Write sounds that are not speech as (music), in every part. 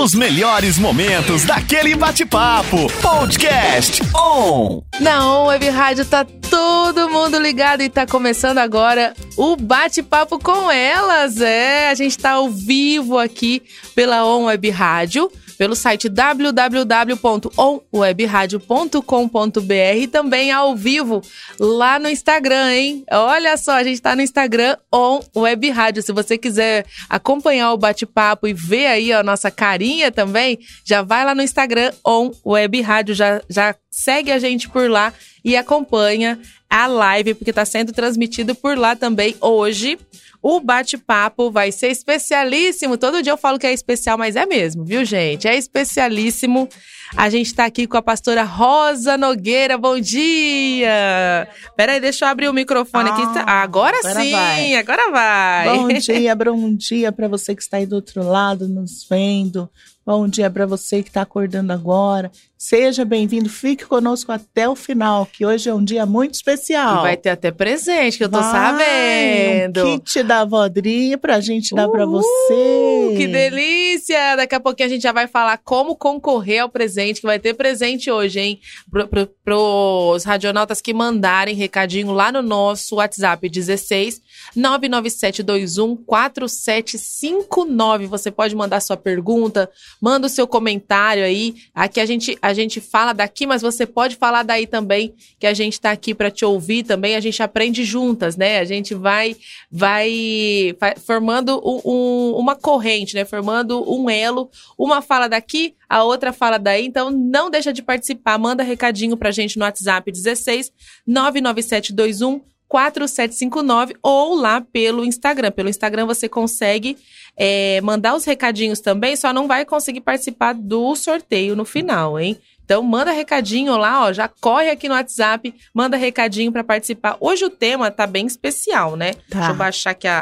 Os melhores momentos daquele bate-papo. Podcast On. Na On Web Rádio tá todo mundo ligado e tá começando agora o bate-papo com elas. É, a gente tá ao vivo aqui pela On Web Rádio pelo site www.onwebradio.com.br e também ao vivo lá no Instagram, hein? Olha só, a gente tá no Instagram On Web Rádio. Se você quiser acompanhar o bate-papo e ver aí a nossa carinha também, já vai lá no Instagram On Web Rádio, já, já segue a gente por lá e acompanha a live, porque está sendo transmitido por lá também hoje. O bate-papo vai ser especialíssimo. Todo dia eu falo que é especial, mas é mesmo, viu, gente? É especialíssimo. A gente está aqui com a pastora Rosa Nogueira. Bom dia! Peraí, deixa eu abrir o microfone ah, aqui. Agora, agora sim, vai. agora vai. Bom (laughs) dia, bom dia para você que está aí do outro lado nos vendo. Bom dia para você que está acordando agora. Seja bem-vindo, fique conosco até o final, que hoje é um dia muito especial. E vai ter até presente, que eu tô vai, sabendo. Um kit da Vodrinha pra gente dar para você. Que delícia! Daqui a pouquinho a gente já vai falar como concorrer ao presente, que vai ter presente hoje, hein? Pro, pro, pros radionautas que mandarem recadinho lá no nosso WhatsApp 16 99721 4759. Você pode mandar sua pergunta, manda o seu comentário aí. Aqui a gente, a gente fala daqui, mas você pode falar daí também, que a gente está aqui para te ouvir também. A gente aprende juntas, né? A gente vai, vai, formando um, um, uma corrente, né? Formando um elo. Uma fala daqui, a outra fala daí. Então não deixa de participar. Manda recadinho pra gente no WhatsApp 16 99721 4759 ou lá pelo Instagram. Pelo Instagram você consegue é, mandar os recadinhos também, só não vai conseguir participar do sorteio no final, hein? Então manda recadinho lá, ó, já corre aqui no WhatsApp, manda recadinho para participar. Hoje o tema tá bem especial, né? Tá. Deixa eu baixar aqui a,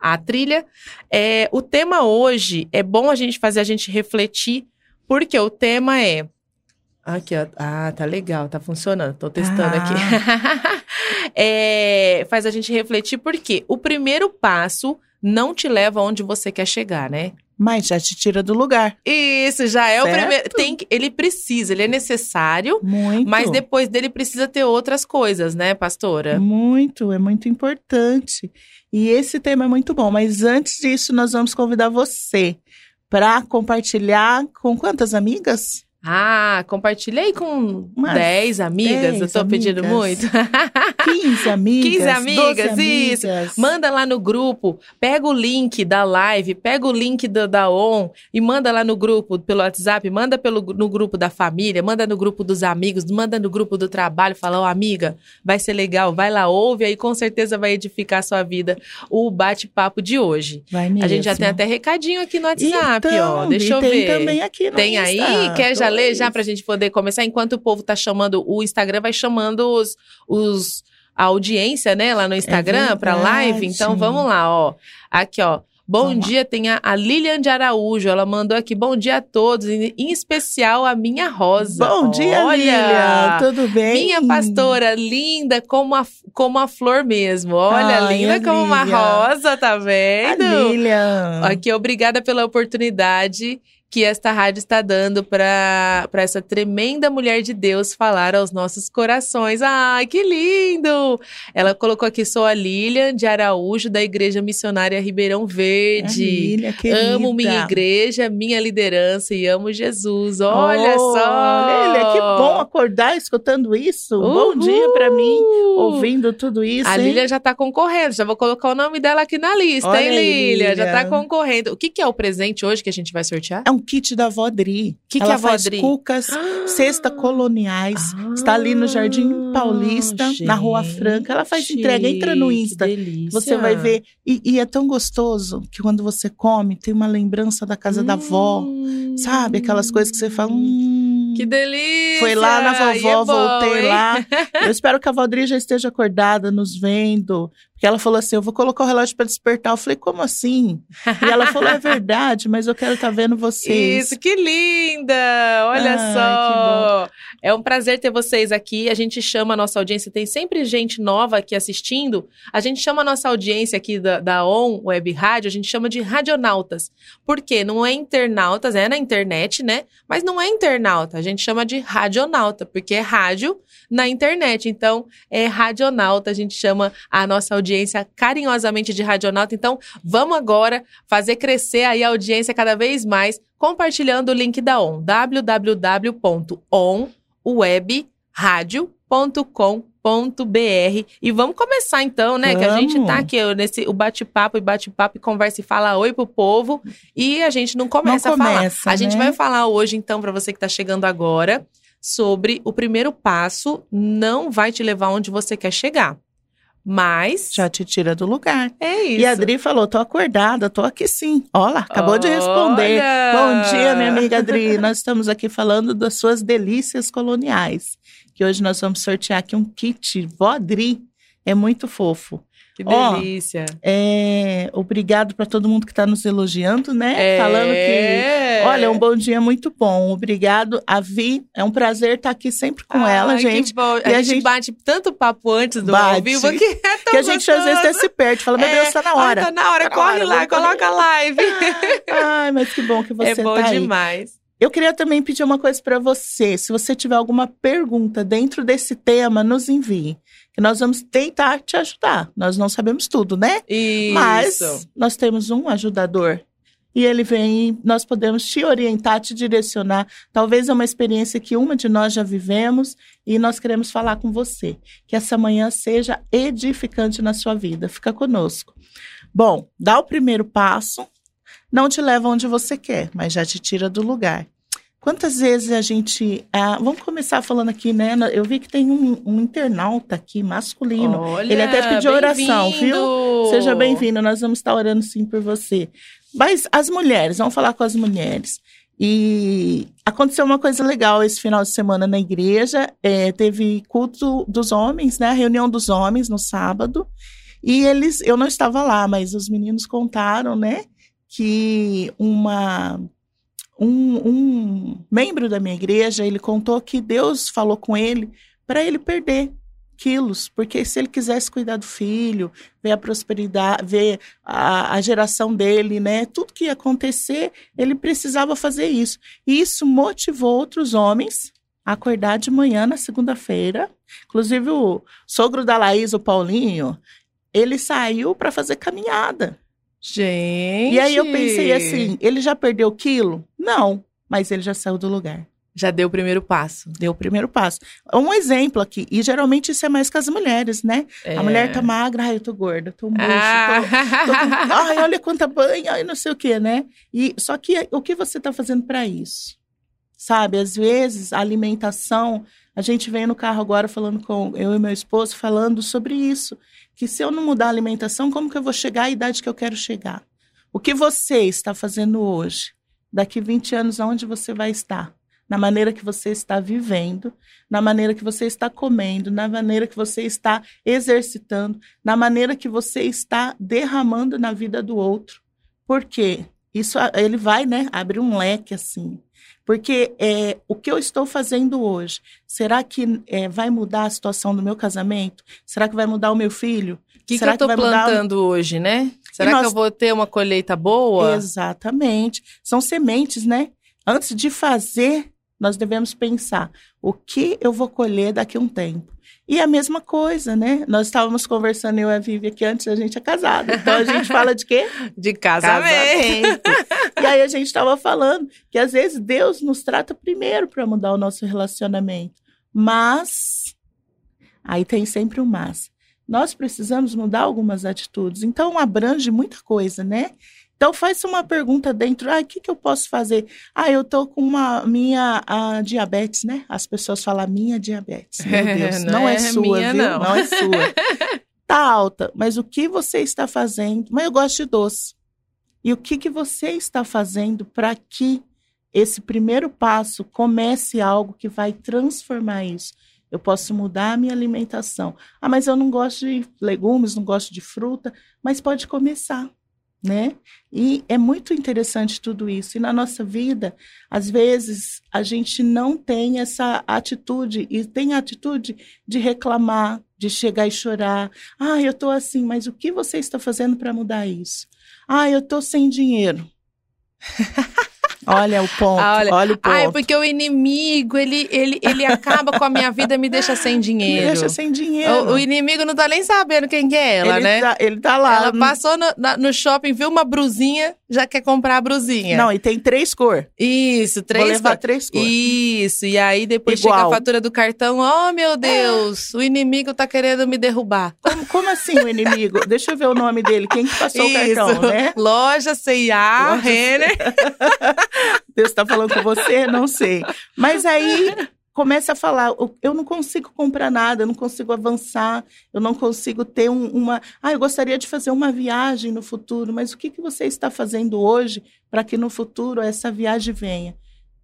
a, a trilha. É, o tema hoje é bom a gente fazer a gente refletir, porque o tema é Aqui, ó. Ah, tá legal, tá funcionando. Tô testando ah. aqui. (laughs) é, faz a gente refletir porque o primeiro passo não te leva onde você quer chegar, né? Mas já te tira do lugar. Isso, já é certo? o primeiro. Tem, ele precisa, ele é necessário. Muito. Mas depois dele precisa ter outras coisas, né, pastora? Muito, é muito importante. E esse tema é muito bom. Mas antes disso, nós vamos convidar você para compartilhar com quantas amigas? Ah, compartilhei com Umas 10 amigas. 10 eu tô amigas. pedindo muito. (laughs) 15 amigas. 15 amigas, isso. Amigas. Manda lá no grupo, pega o link da live, pega o link do, da ON e manda lá no grupo, pelo WhatsApp, manda pelo, no grupo da família, manda no grupo dos amigos, manda no grupo do trabalho, fala, ó, oh, amiga, vai ser legal, vai lá, ouve aí, com certeza vai edificar a sua vida o bate-papo de hoje. Vai mesmo. A gente já tem até recadinho aqui no WhatsApp, então, ó. Deixa eu ver. Tem também aqui no Tem aí? Quer já ler já pra gente poder começar? Enquanto o povo tá chamando, o Instagram vai chamando os, os a audiência, né, lá no Instagram é para live. Então vamos lá, ó. Aqui, ó. Bom Vamos dia, lá. tem a, a, Lilian de Araújo. Ela mandou aqui, bom dia a todos, em, em especial a minha Rosa. Bom dia, Olha, Lilian. Tudo bem? Minha pastora, linda como a, como a flor mesmo. Olha, Ai, linda como uma rosa, tá vendo? A Lilian. Aqui, obrigada pela oportunidade que esta rádio está dando para essa tremenda mulher de Deus falar aos nossos corações. Ai, que lindo! Ela colocou aqui: sou a Lilian de Araújo, da Igreja Missionária Ribeirão Verde. Lília, amo minha igreja, minha liderança e amo Jesus. Olha oh, só! Lília, que bom acordar escutando isso. Uhul. Bom dia para mim, ouvindo tudo isso. A Lília já está concorrendo, já vou colocar o nome dela aqui na lista, Olha hein? Lília? Já está concorrendo. O que, que é o presente hoje que a gente vai sortear? É um kit da Vodri. O que, que é a Vodri? faz cucas, ah, cesta coloniais. Ah, está ali no Jardim Paulista, gente, na Rua Franca. Ela faz entrega. Entra no Insta. Você vai ver. E, e, é tão gostoso que quando você come, tem uma lembrança da casa hum, da avó. Sabe? Aquelas coisas que você fala. Hum, que delícia! Foi lá na vovó, é bom, voltei hein? lá. (laughs) Eu espero que a Vodri já esteja acordada, nos vendo Porque ela falou assim: eu vou colocar o relógio para despertar. Eu falei, como assim? E ela falou: é verdade, mas eu quero estar tá vendo vocês. Isso, que linda! Olha ah, só! É um prazer ter vocês aqui. A gente chama a nossa audiência, tem sempre gente nova aqui assistindo. A gente chama a nossa audiência aqui da, da ON Web Rádio, a gente chama de radionautas. Por quê? Não é internautas, é na internet, né? Mas não é internauta, a gente chama de radionauta, porque é rádio na internet. Então, é radionauta, a gente chama a nossa audiência carinhosamente de radionauta. Então, vamos agora fazer crescer aí a audiência cada vez mais, compartilhando o link da ON, www.onwebradio.com.br e vamos começar então, né? Vamos. Que a gente tá aqui nesse o bate-papo e bate-papo e conversa e fala oi pro povo e a gente não começa não a começa, falar. A gente né? vai falar hoje então para você que tá chegando agora sobre o primeiro passo não vai te levar onde você quer chegar. Mas. Já te tira do lugar. É isso. E a Adri falou: tô acordada, tô aqui sim. Olha, acabou Olha. de responder. Bom dia, minha amiga Adri. nós estamos aqui falando das suas delícias coloniais. Que hoje nós vamos sortear aqui um kit. Vó Adri. É muito fofo. Que delícia. Ó, é, obrigado para todo mundo que está nos elogiando, né? É. Falando que, olha, um bom dia muito bom. Obrigado, a Vi. É um prazer estar tá aqui sempre com Ai, ela, gente. E a, a gente, bate tanto papo antes do bate, ao vivo que é tão Que a gente gostoso. às vezes até se perde. Fala, meu é. Deus, está na hora. Está na hora, tá corre na hora, lá, coloca a live. (laughs) Ai, mas que bom que você É bom tá demais. Eu queria também pedir uma coisa para você. Se você tiver alguma pergunta dentro desse tema, nos envie. Que nós vamos tentar te ajudar. Nós não sabemos tudo, né? Isso. Mas nós temos um ajudador. E ele vem e nós podemos te orientar, te direcionar. Talvez é uma experiência que uma de nós já vivemos e nós queremos falar com você. Que essa manhã seja edificante na sua vida. Fica conosco. Bom, dá o primeiro passo, não te leva onde você quer, mas já te tira do lugar. Quantas vezes a gente. Ah, vamos começar falando aqui, né? Eu vi que tem um, um internauta aqui, masculino. Olha, Ele até pediu oração, viu? Seja bem-vindo, nós vamos estar orando sim por você. Mas as mulheres, vamos falar com as mulheres. E aconteceu uma coisa legal esse final de semana na igreja. É, teve culto dos homens, né? A reunião dos homens no sábado. E eles, eu não estava lá, mas os meninos contaram, né? Que uma um, um membro da minha igreja, ele contou que Deus falou com ele para ele perder quilos, porque se ele quisesse cuidar do filho, ver a prosperidade, ver a, a, geração dele, né, tudo que ia acontecer, ele precisava fazer isso. E isso motivou outros homens a acordar de manhã na segunda-feira. Inclusive o sogro da Laís, o Paulinho, ele saiu para fazer caminhada. Gente. E aí eu pensei assim: ele já perdeu quilo? Não, mas ele já saiu do lugar. Já deu o primeiro passo. Deu o primeiro passo. Um exemplo aqui, e geralmente isso é mais com as mulheres, né? É. A mulher tá magra, ai, eu tô gorda, tô murcha, ah. tô, tô com... ai, olha quanta banha, ai, não sei o que, né? E, só que o que você tá fazendo para isso? Sabe, às vezes a alimentação, a gente vem no carro agora falando com eu e meu esposo, falando sobre isso que se eu não mudar a alimentação, como que eu vou chegar à idade que eu quero chegar? O que você está fazendo hoje? Daqui 20 anos, aonde você vai estar? Na maneira que você está vivendo, na maneira que você está comendo, na maneira que você está exercitando, na maneira que você está derramando na vida do outro. Por quê? Isso ele vai, né, abrir um leque assim. Porque é, o que eu estou fazendo hoje, será que é, vai mudar a situação do meu casamento? Será que vai mudar o meu filho? O que, que eu estou plantando mudar... hoje, né? Será nós... que eu vou ter uma colheita boa? Exatamente. São sementes, né? Antes de fazer, nós devemos pensar o que eu vou colher daqui a um tempo. E a mesma coisa, né? Nós estávamos conversando, eu e a Vivi, aqui antes a gente é casada. Então a gente fala de quê? (laughs) De casamento. casamento. e aí a gente estava falando que às vezes Deus nos trata primeiro para mudar o nosso relacionamento. Mas, aí tem sempre um mas. Nós precisamos mudar algumas atitudes. Então abrange muita coisa, né? Então faz uma pergunta dentro, ah, o que, que eu posso fazer? Ah, eu tô com uma minha a, diabetes, né? As pessoas falam minha diabetes. (laughs) Meu Deus, não, não é, é, sua, minha, viu? Não. não é sua. (laughs) tá alta, mas o que você está fazendo? Mas eu gosto de doce. E o que, que você está fazendo para que esse primeiro passo comece algo que vai transformar isso? Eu posso mudar a minha alimentação. Ah, mas eu não gosto de legumes, não gosto de fruta, mas pode começar né? E é muito interessante tudo isso. E na nossa vida, às vezes, a gente não tem essa atitude, e tem a atitude de reclamar, de chegar e chorar. Ah, eu estou assim, mas o que você está fazendo para mudar isso? Ah, eu estou sem dinheiro. (laughs) Olha o ponto, ah, olha, olha, o ponto. Ai, porque o inimigo, ele, ele, ele acaba com a minha vida e me deixa sem dinheiro. Me deixa sem dinheiro. O, o inimigo não tá nem sabendo quem que é ela, ele né? Tá, ele tá lá. Ela passou no, na, no shopping, viu uma brusinha, já quer comprar a brusinha. Não, e tem três cores. Isso, três Vou levar cor. três cores. Isso, e aí depois Igual. chega a fatura do cartão, oh meu Deus, o inimigo tá querendo me derrubar. Como, como assim o inimigo? (laughs) Deixa eu ver o nome dele, quem que passou Isso. o cartão, né? Loja C&A, Renner. (laughs) Deus está falando com você? Não sei. Mas aí começa a falar, eu não consigo comprar nada, eu não consigo avançar, eu não consigo ter um, uma... Ah, eu gostaria de fazer uma viagem no futuro, mas o que, que você está fazendo hoje para que no futuro essa viagem venha?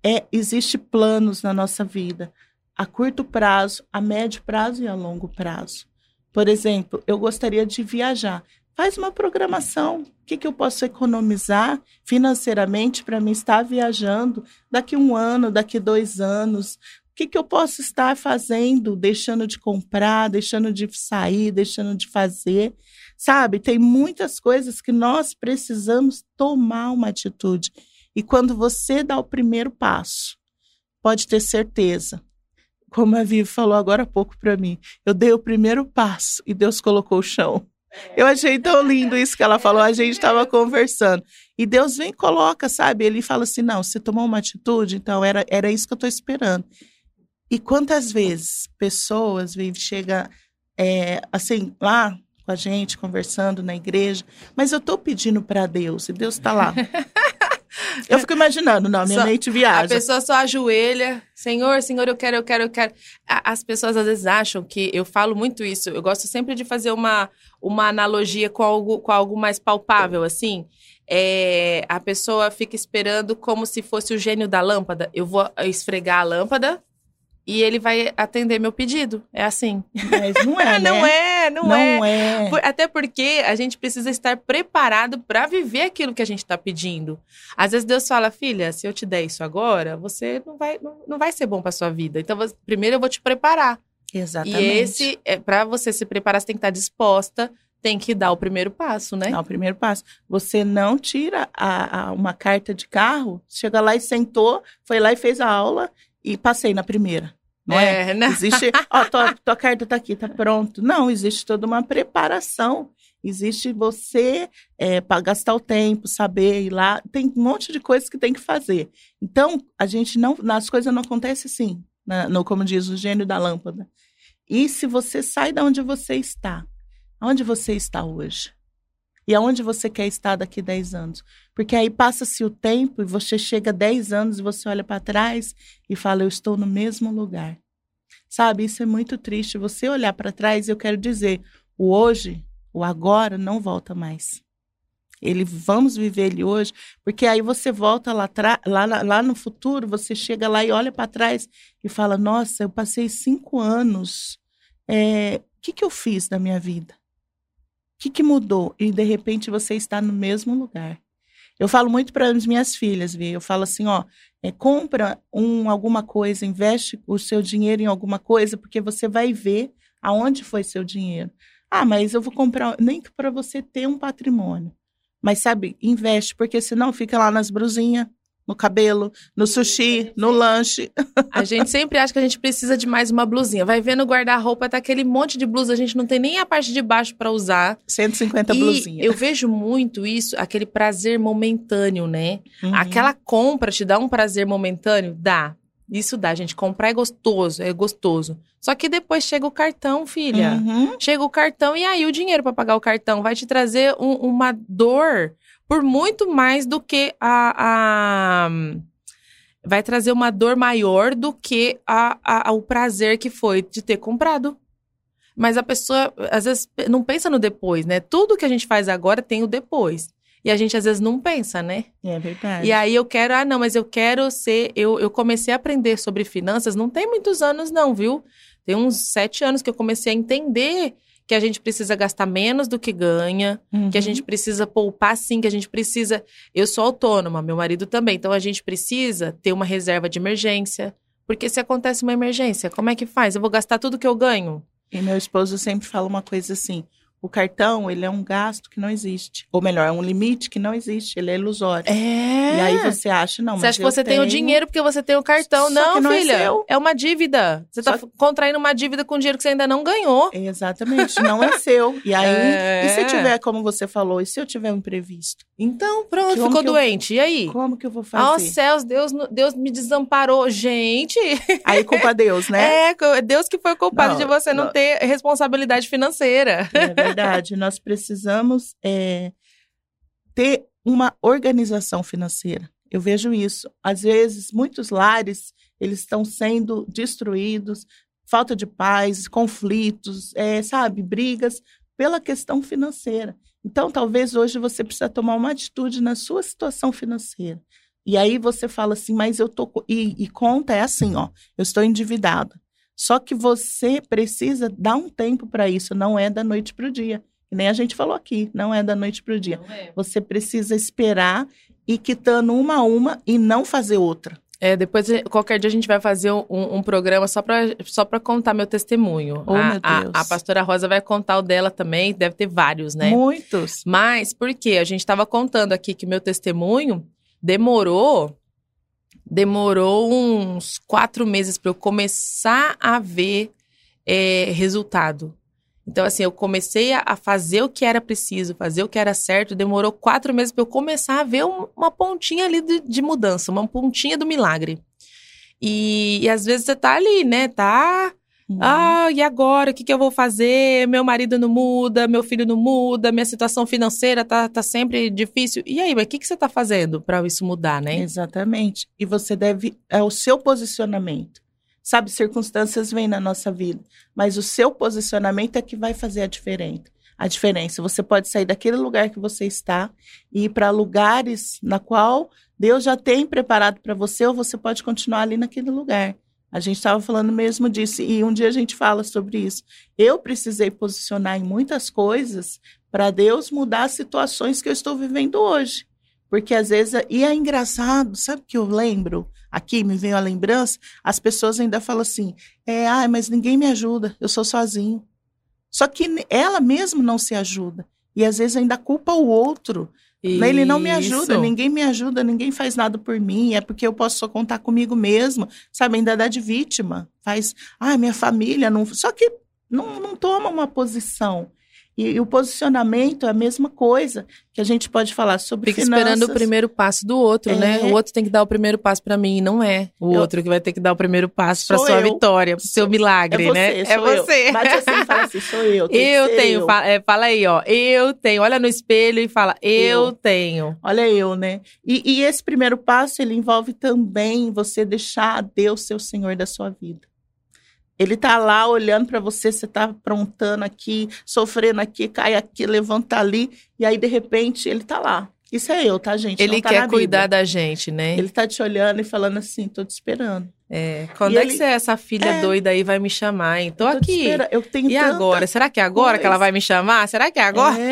É, existe planos na nossa vida, a curto prazo, a médio prazo e a longo prazo. Por exemplo, eu gostaria de viajar. Faz uma programação. O que, que eu posso economizar financeiramente para me estar viajando daqui um ano, daqui dois anos? O que, que eu posso estar fazendo, deixando de comprar, deixando de sair, deixando de fazer? Sabe, tem muitas coisas que nós precisamos tomar uma atitude. E quando você dá o primeiro passo, pode ter certeza, como a Vivi falou agora há pouco para mim, eu dei o primeiro passo e Deus colocou o chão. Eu achei tão lindo isso que ela falou. A gente estava conversando. E Deus vem e coloca, sabe? Ele fala assim: não, você tomou uma atitude, então era, era isso que eu estou esperando. E quantas vezes pessoas vêm, chega é, assim, lá com a gente, conversando na igreja, mas eu estou pedindo para Deus, e Deus está lá. (laughs) Eu fico imaginando, não, minha só, mente viaja. A pessoa só ajoelha, Senhor, Senhor, eu quero, eu quero, eu quero. As pessoas às vezes acham que eu falo muito isso. Eu gosto sempre de fazer uma, uma analogia com algo, com algo mais palpável, assim. É, a pessoa fica esperando como se fosse o gênio da lâmpada. Eu vou esfregar a lâmpada, e ele vai atender meu pedido. É assim. Mas não é, (laughs) né? não é, não, não é. é. Até porque a gente precisa estar preparado para viver aquilo que a gente está pedindo. Às vezes Deus fala, filha, se eu te der isso agora, você não vai, não, não vai ser bom para sua vida. Então, primeiro eu vou te preparar. Exatamente. E esse, é, para você se preparar, você tem que estar disposta tem que dar o primeiro passo, né? Dá o primeiro passo. Você não tira a, a, uma carta de carro, chega lá e sentou, foi lá e fez a aula e passei na primeira não é? é né? Existe, ó, tua, tua carta tá aqui, tá pronto. Não, existe toda uma preparação. Existe você é, para gastar o tempo, saber ir lá. Tem um monte de coisas que tem que fazer. Então, a gente não. As coisas não acontecem assim, né? no, como diz o gênio da lâmpada. E se você sai de onde você está, onde você está hoje? E aonde você quer estar daqui 10 anos? Porque aí passa-se o tempo e você chega 10 anos e você olha para trás e fala: Eu estou no mesmo lugar. Sabe, isso é muito triste. Você olhar para trás, eu quero dizer: o hoje, o agora não volta mais. Ele vamos viver ele hoje, porque aí você volta lá, lá, lá no futuro, você chega lá e olha para trás e fala: Nossa, eu passei cinco anos. É, o que, que eu fiz da minha vida? Que, que mudou? E de repente você está no mesmo lugar. Eu falo muito para as minhas filhas, viu? Eu falo assim, ó, é, compra um, alguma coisa, investe o seu dinheiro em alguma coisa, porque você vai ver aonde foi seu dinheiro. Ah, mas eu vou comprar, nem que para você ter um patrimônio. Mas sabe, investe, porque senão fica lá nas brusinhas, no cabelo, no sushi, no lanche. A gente sempre acha que a gente precisa de mais uma blusinha. Vai ver no guarda-roupa, tá aquele monte de blusa, a gente não tem nem a parte de baixo para usar. 150 e blusinhas. Eu vejo muito isso, aquele prazer momentâneo, né? Uhum. Aquela compra te dá um prazer momentâneo? Dá. Isso dá, gente. Comprar é gostoso, é gostoso. Só que depois chega o cartão, filha. Uhum. Chega o cartão e aí o dinheiro para pagar o cartão vai te trazer um, uma dor por muito mais do que a, a vai trazer uma dor maior do que a, a, o prazer que foi de ter comprado. Mas a pessoa, às vezes, não pensa no depois, né? Tudo que a gente faz agora tem o depois. E a gente às vezes não pensa, né? É verdade. E aí eu quero, ah, não, mas eu quero ser. Eu, eu comecei a aprender sobre finanças, não tem muitos anos, não, viu? Tem uns sete anos que eu comecei a entender que a gente precisa gastar menos do que ganha, uhum. que a gente precisa poupar sim, que a gente precisa. Eu sou autônoma, meu marido também, então a gente precisa ter uma reserva de emergência. Porque se acontece uma emergência, como é que faz? Eu vou gastar tudo que eu ganho? E meu esposo sempre fala uma coisa assim: o cartão, ele é um gasto que não existe. Ou melhor, é um limite que não existe, ele é ilusório. É. E aí você acha, não, Você acha que você tenho... tem o dinheiro porque você tem o cartão. não, não é filha. É, é, uma dívida. Você está Só... contraindo uma dívida com dinheiro que você ainda não ganhou. Exatamente, não é seu. E aí, (laughs) é... e se tiver, como você falou, e se eu tiver um imprevisto? Então, pronto, como ficou doente. Eu... E aí? Como que eu vou fazer? Aos céus, Deus, Deus me desamparou. Gente! Aí culpa Deus, né? (laughs) É, Deus que foi culpado não, de você não, não ter responsabilidade financeira. É verdade. Nós precisamos é, ter uma organização financeira. Eu vejo isso. Às vezes, muitos lares eles estão sendo destruídos, falta de paz, conflitos, é, sabe, brigas pela questão financeira. Então, talvez hoje você precisa tomar uma atitude na sua situação financeira. E aí você fala assim, mas eu tô e, e conta é assim, ó, eu estou endividada. Só que você precisa dar um tempo para isso, não é da noite para o dia. Nem a gente falou aqui, não é da noite para o dia. É. Você precisa esperar e quitando uma a uma e não fazer outra. É, depois, qualquer dia a gente vai fazer um, um programa só para só contar meu testemunho. Oh, a, meu Deus. A, a, pastora Rosa vai contar o dela também, deve ter vários, né? Muitos. Mas, por quê? A gente estava contando aqui que meu testemunho demorou demorou uns quatro meses para eu começar a ver é, resultado. Então, assim, eu comecei a, fazer o que era preciso, fazer o que era certo. Demorou quatro meses para eu começar a ver um, uma pontinha ali de, de, mudança, uma pontinha do milagre. E, e, às vezes você tá ali, né? Tá. Uhum. Ah, e agora? O que, que eu vou fazer? Meu marido não muda, meu filho não muda, minha situação financeira tá, tá sempre difícil. E aí, o que, que você tá fazendo para isso mudar, né? Exatamente. E você deve. É o seu posicionamento. Sabe, circunstâncias vêm na nossa vida, mas o seu posicionamento é que vai fazer a diferença. A diferença. Você pode sair daquele lugar que você está e ir para lugares na qual Deus já tem preparado para você, ou você pode continuar ali naquele lugar. A gente estava falando mesmo disso, e um dia a gente fala sobre isso. Eu precisei posicionar em muitas coisas para Deus mudar as situações que eu estou vivendo hoje. Porque às vezes, e é engraçado, sabe que eu lembro? aqui me veio a lembrança, as pessoas ainda falam assim: é, ah, mas ninguém me ajuda, eu sou sozinho. Só que ela mesma não se ajuda. E às vezes ainda culpa o outro. Isso. Ele não me ajuda, ninguém me ajuda, ninguém faz nada por mim, é porque eu posso só contar comigo mesma, sabe? Ainda dá de vítima. Faz, ah, minha família não. Só que não, não toma uma posição. E, e, o posicionamento é a mesma coisa que a gente pode falar sobre Fica finanças. esperando o primeiro passo do outro, né? é. né? O outro tem que dar o primeiro passo para mim, não é o eu, outro que vai ter que dar o primeiro passo para sua eu. vitória, para seu milagre, é né? Você, é você. Bate assim, fala assim, sou eu. eu tenho, eu. Fala, é, fala, aí, ó, eu tenho. Olha no espelho e fala, eu, eu. tenho. Olha eu, né? E, e esse primeiro passo ele envolve também você deixar Deus ser o Senhor da sua vida. Ele tá lá olhando para você, você tá aprontando aqui, sofrendo aqui, cai aqui, levanta ali, e aí de repente ele tá lá. Isso é eu, tá, gente? Ele tá quer cuidar da gente, né? Ele tá te olhando e falando assim, tô te esperando. É. Quando e é ele... que você, essa filha é... doida aí vai me chamar, hein? Tô, eu tô aqui. Eu tenho e agora? Será que é agora coisa. que ela vai me chamar? Será que é agora? É.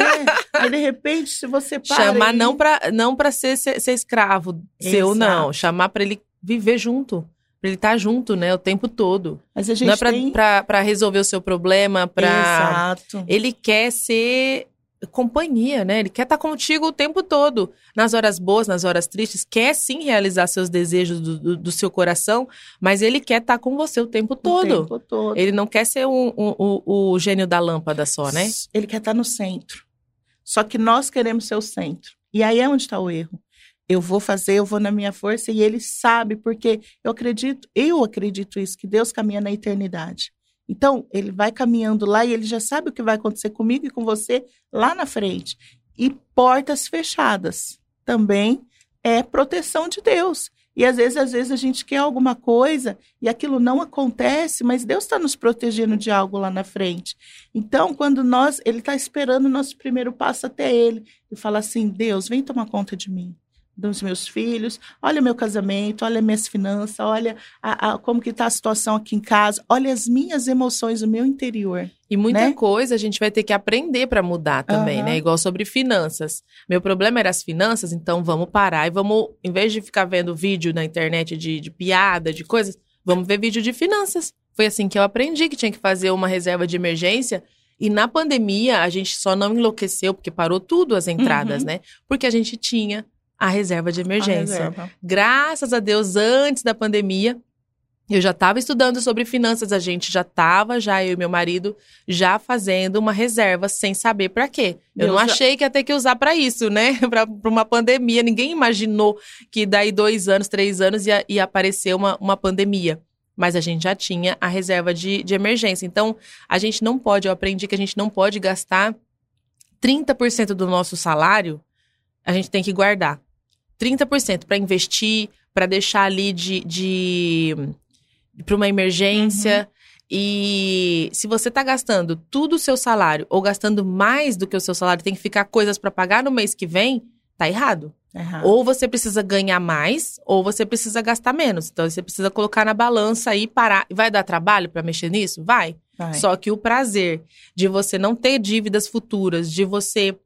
Aí, de repente, se você para. Chamar não pra, não pra ser, ser, ser escravo Exato. seu, não. Chamar pra ele viver junto ele tá junto, né, o tempo todo. Mas a gente Não é pra, tem... pra, pra resolver o seu problema, pra... Exato. Ele quer ser companhia, né? Ele quer estar tá contigo o tempo todo. Nas horas boas, nas horas tristes, quer sim realizar seus desejos do, do, do seu coração, mas ele quer estar tá com você o tempo todo. O tempo todo. Ele não quer ser um, um, o, o gênio da lâmpada só, né? Ele quer estar tá no centro. Só que nós queremos ser o centro. E aí é onde está o erro eu vou fazer, eu vou na minha força e ele sabe, porque eu acredito, eu acredito isso, que Deus caminha na eternidade. Então, ele vai caminhando lá e ele já sabe o que vai acontecer comigo e com você lá na frente. E portas fechadas também é proteção de Deus. E às vezes, às vezes a gente quer alguma coisa e aquilo não acontece, mas Deus está nos protegendo de algo lá na frente. Então, quando nós, Ele está esperando o nosso primeiro passo até Ele e fala assim: Deus, vem tomar conta de mim dos meus filhos, olha meu casamento, olha minhas finanças, olha a, a, como que está a situação aqui em casa, olha as minhas emoções, o meu interior. E muita né? coisa a gente vai ter que aprender para mudar também, uhum. né? Igual sobre finanças. Meu problema era as finanças, então vamos parar e vamos, em vez de ficar vendo vídeo na internet de, de piada, de coisas, vamos ver vídeo de finanças. Foi assim que eu aprendi que tinha que fazer uma reserva de emergência e na pandemia, a gente só não enlouqueceu, porque parou tudo as entradas, uhum. né? Porque a gente tinha a reserva de emergência. Reserva. Graças a Deus, antes da pandemia, eu já estava estudando sobre finanças, a gente já estava, já eu e meu marido, já fazendo uma reserva sem saber para quê. Eu Deus não achei já... que ia ter que usar para isso, né? (laughs) para uma pandemia. Ninguém imaginou que daí dois anos, três anos ia, ia aparecer uma, uma pandemia. Mas a gente já tinha a reserva de, de emergência. Então, a gente não pode, eu aprendi que a gente não pode gastar 30% do nosso salário, a gente tem que guardar. 30% para investir, para deixar ali de, de para uma emergência. Uhum. E se você está gastando tudo o seu salário ou gastando mais do que o seu salário, tem que ficar coisas para pagar no mês que vem, tá errado. Uhum. Ou você precisa ganhar mais, ou você precisa gastar menos. Então você precisa colocar na balança e parar. Vai dar trabalho para mexer nisso? Vai. Vai. Só que o prazer de você não ter dívidas futuras, de você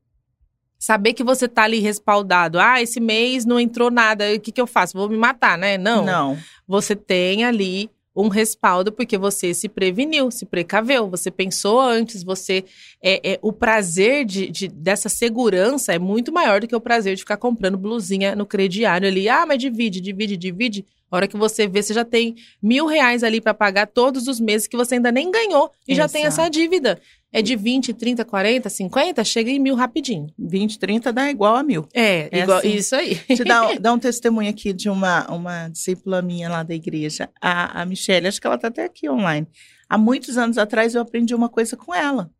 saber que você tá ali respaldado. Ah, esse mês não entrou nada, o que, que eu faço? Vou me matar, né? Não. Não. Você tem ali um respaldo porque você se preveniu, se precaveu, você pensou antes, você é, é o prazer de, de, dessa segurança é muito maior do que o prazer de ficar comprando blusinha no crediário ali. Ah, mas divide, divide, divide. A hora que você vê, você já tem mil reais ali para pagar todos os meses que você ainda nem ganhou e Exato. já tem essa dívida. É de 20, 30, 40, 50, chega em mil rapidinho. 20, 30 dá igual a mil. É, é igual, assim. isso aí. Te dá, (laughs) dá um testemunho aqui de uma, uma discípula minha lá da igreja, a, a Michelle, acho que ela está até aqui online. Há muitos anos atrás eu aprendi uma coisa com ela.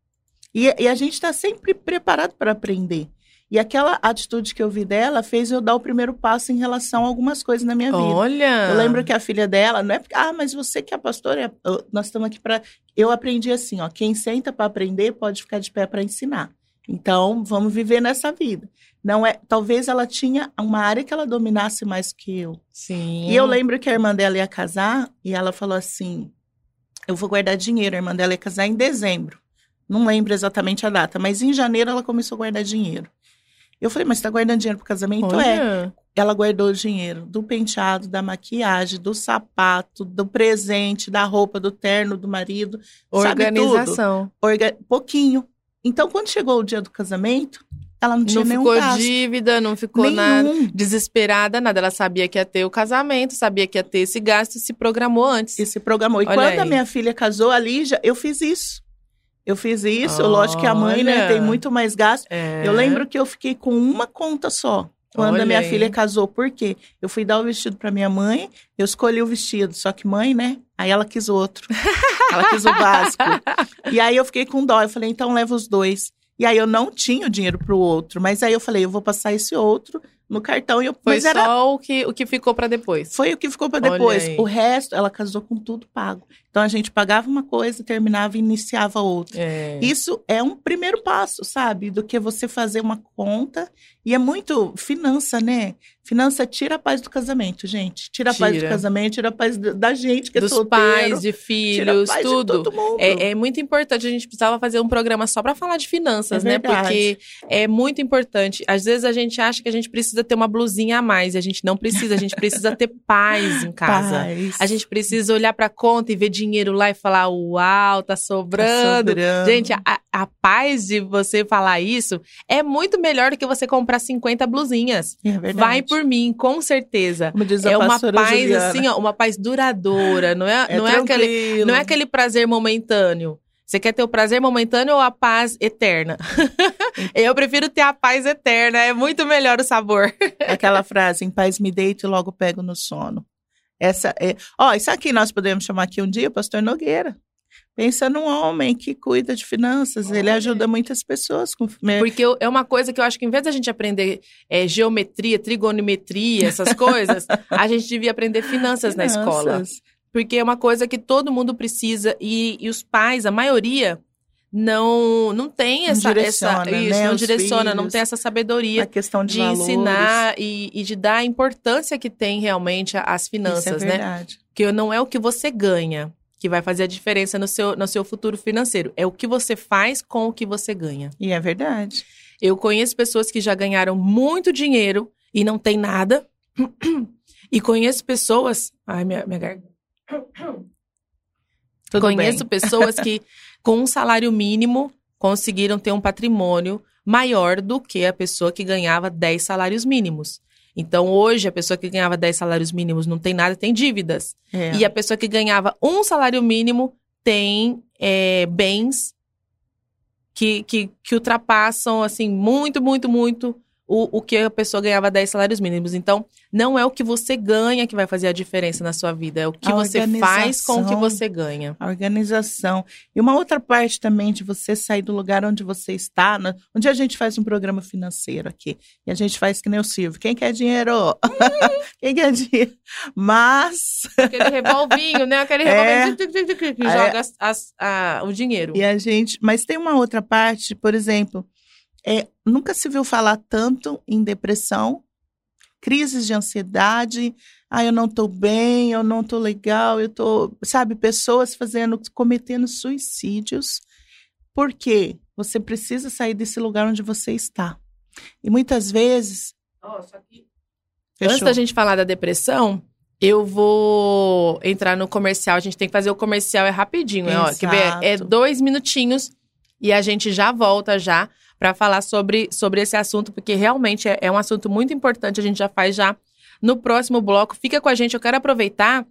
E, e a gente está sempre preparado para aprender. E aquela atitude que eu vi dela fez eu dar o primeiro passo em relação a algumas coisas na minha vida. Olha! Eu lembro que a filha dela, não é porque, ah, mas você que é pastora, nós estamos aqui para. Eu aprendi assim, ó, quem senta para aprender pode ficar de pé para ensinar. Então, vamos viver nessa vida. Não é, talvez ela tinha uma área que ela dominasse mais que eu. Sim. E eu lembro que a irmã dela ia casar e ela falou assim: "Eu vou guardar dinheiro". A irmã dela ia casar em dezembro. Não lembro exatamente a data, mas em janeiro ela começou a guardar dinheiro. Eu falei, mas você tá guardando dinheiro pro casamento? É. Olha. É. Ela guardou o dinheiro do penteado, da maquiagem, do sapato, do presente, da roupa, do terno do marido. Organização. Orga... Pouquinho. Então, quando chegou o dia do casamento, ela não tinha não nenhum ficou gasto. dívida, não ficou nenhum. nada desesperada, nada. Ela sabia que ia ter o casamento, sabia que ia ter esse gasto e se programou antes. E se programou. E Olha quando aí. a minha filha casou, a Lígia, eu fiz isso. Eu fiz isso, lógico que a mãe né, tem muito mais gasto. É. Eu lembro que eu fiquei com uma conta só. Quando Olha a minha aí. filha casou, por quê? Eu fui dar o vestido para minha mãe, eu escolhi o vestido, só que mãe, né? Aí ela quis outro. ela quis o básico. E aí eu fiquei com dó, eu falei, então leva os dois. E aí eu não tinha o dinheiro pro outro, mas aí eu falei, eu vou passar esse outro no cartão e eu Foi só era... o que o que ficou para depois. Foi o que ficou para depois. O resto ela casou com tudo pago. Então a gente pagava uma coisa, terminava e iniciava outra. É. Isso é um primeiro passo, sabe? Do que você fazer uma conta. E é muito finança, né? Finança tira a paz do casamento, gente. Tira a tira. paz do casamento, tira a paz da gente que é Dos é solteiro. pais, de filhos, tudo. É, é, muito importante. A gente precisava fazer um programa só para falar de finanças, é né? Porque é muito importante. Às vezes a gente acha que a gente precisa ter uma blusinha a mais. A gente não precisa. A gente precisa ter paz em casa. Paz. A gente precisa olhar para a conta e ver dinheiro lá e falar: uau, tá sobrando. Tá sobrando. Gente, a, a paz de você falar isso é muito melhor do que você comprar 50 blusinhas. É verdade. Vai por mim, com certeza. Como diz a é uma paz Juliana. assim, ó, uma paz duradoura, não é, é não é aquele não é aquele prazer momentâneo. Você quer ter o prazer momentâneo ou a paz eterna? (laughs) eu prefiro ter a paz eterna, é muito melhor o sabor. (laughs) Aquela frase, em paz me deito e logo pego no sono. Essa é. Ó, isso aqui nós podemos chamar aqui um dia, pastor Nogueira. Pensa num homem que cuida de finanças, ele ajuda muitas pessoas com Porque é uma coisa que eu acho que em vez da gente aprender é, geometria, trigonometria, essas coisas, (laughs) a gente devia aprender finanças, finanças, na escola. Porque é uma coisa que todo mundo precisa e, e os pais, a maioria, não não tem essa, não direciona, essa isso, né? não direciona, filhos, não tem essa sabedoria de, de ensinar e, e, de dar a importância que tem realmente às finanças, é né? Que não é o que você ganha que vai fazer a diferença no seu, no seu futuro financeiro, é o que você faz com o que você ganha. E é verdade. Eu conheço pessoas que já ganharam muito dinheiro e não tem nada. (clears throat) E conheço pessoas. Ai, minha, minha garganta. Tudo conheço bem. pessoas que com um salário mínimo, conseguiram ter um patrimônio maior do que a pessoa que ganhava 10 salários mínimos. Então, hoje, a pessoa que ganhava 10 salários mínimos não tem nada, tem dívidas. É. E a pessoa que ganhava um salário mínimo tem é, bens que, que, que ultrapassam, assim, muito, muito, muito o, o que a pessoa ganhava 10 salários mínimos. Então, não é o que você ganha que vai fazer a diferença na sua vida, é o que a você faz com o que você ganha. A organização. E uma outra parte também de você sair do lugar onde você está. Né? Um dia a gente faz um programa financeiro aqui. E a gente faz que nem o Silvio. Quem quer dinheiro? (laughs) Quem quer dinheiro? Mas. (laughs) Aquele revolvinho, né? Aquele revolvinho é, que joga as, as, a, o dinheiro. E a gente. Mas tem uma outra parte, por exemplo é, nunca se viu falar tanto em depressão, crises de ansiedade. Ah, eu não estou bem, eu não estou legal, eu estou, sabe, pessoas fazendo, cometendo suicídios. Por quê? Você precisa sair desse lugar onde você está. E muitas vezes. Só que... Antes da gente falar da depressão, eu vou entrar no comercial. A gente tem que fazer o comercial, é rapidinho, é, ó, quer ver? É dois minutinhos e a gente já volta já para falar sobre, sobre esse assunto, porque realmente é, é um assunto muito importante, a gente já faz já no próximo bloco. Fica com a gente, eu quero aproveitar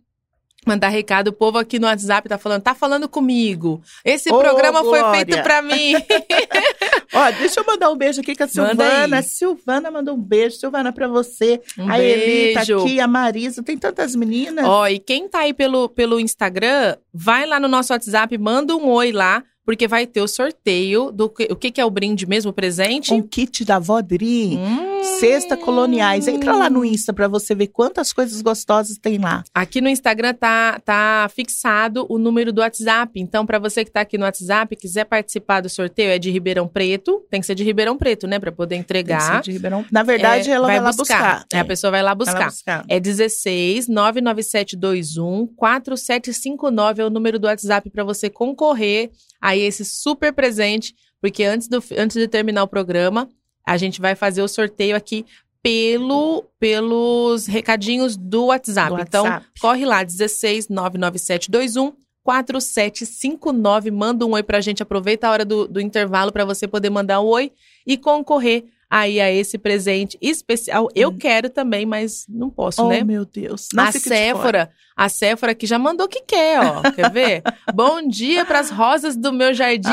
mandar recado. O povo aqui no WhatsApp tá falando, tá falando comigo. Esse programa Glória. foi feito para mim. (laughs) Ó, deixa eu mandar um beijo aqui com a Silvana. Silvana mandou um beijo. Silvana, para você. Um a beijo. Eli tá aqui, a Marisa. Tem tantas meninas. Ó, e quem tá aí pelo, pelo Instagram, vai lá no nosso WhatsApp, manda um oi lá porque vai ter o sorteio do o que, que é o brinde mesmo, o presente? Um kit da Vodri. Hum. Cesta Coloniais. Entra lá no Insta para você ver quantas coisas gostosas tem lá. Aqui no Instagram tá, tá fixado o número do WhatsApp. Então, para você que tá aqui no WhatsApp, quiser participar do sorteio, é de Ribeirão Preto. Tem que ser de Ribeirão Preto, né? Para poder entregar. Tem que ser de Ribeirão... Na verdade, é, ela vai, vai lá buscar. buscar. É. A pessoa vai lá buscar. Vai lá buscar. É 16 99721 4759 é o número do WhatsApp para você concorrer aí esse super presente, porque antes, do, antes de terminar o programa, a gente vai fazer o sorteio aqui pelo pelos recadinhos do WhatsApp. Do então, WhatsApp. corre lá, 16 99721 4759. Manda um oi pra gente. Aproveita a hora do, do intervalo para você poder mandar um oi e concorrer aí a esse presente especial. Eu hum. quero também, mas não posso, oh, né? Oh, meu Deus. Não a Séfora, a Séfora que já mandou o que quer, ó. Quer ver? (laughs) Bom dia para as rosas do meu jardim,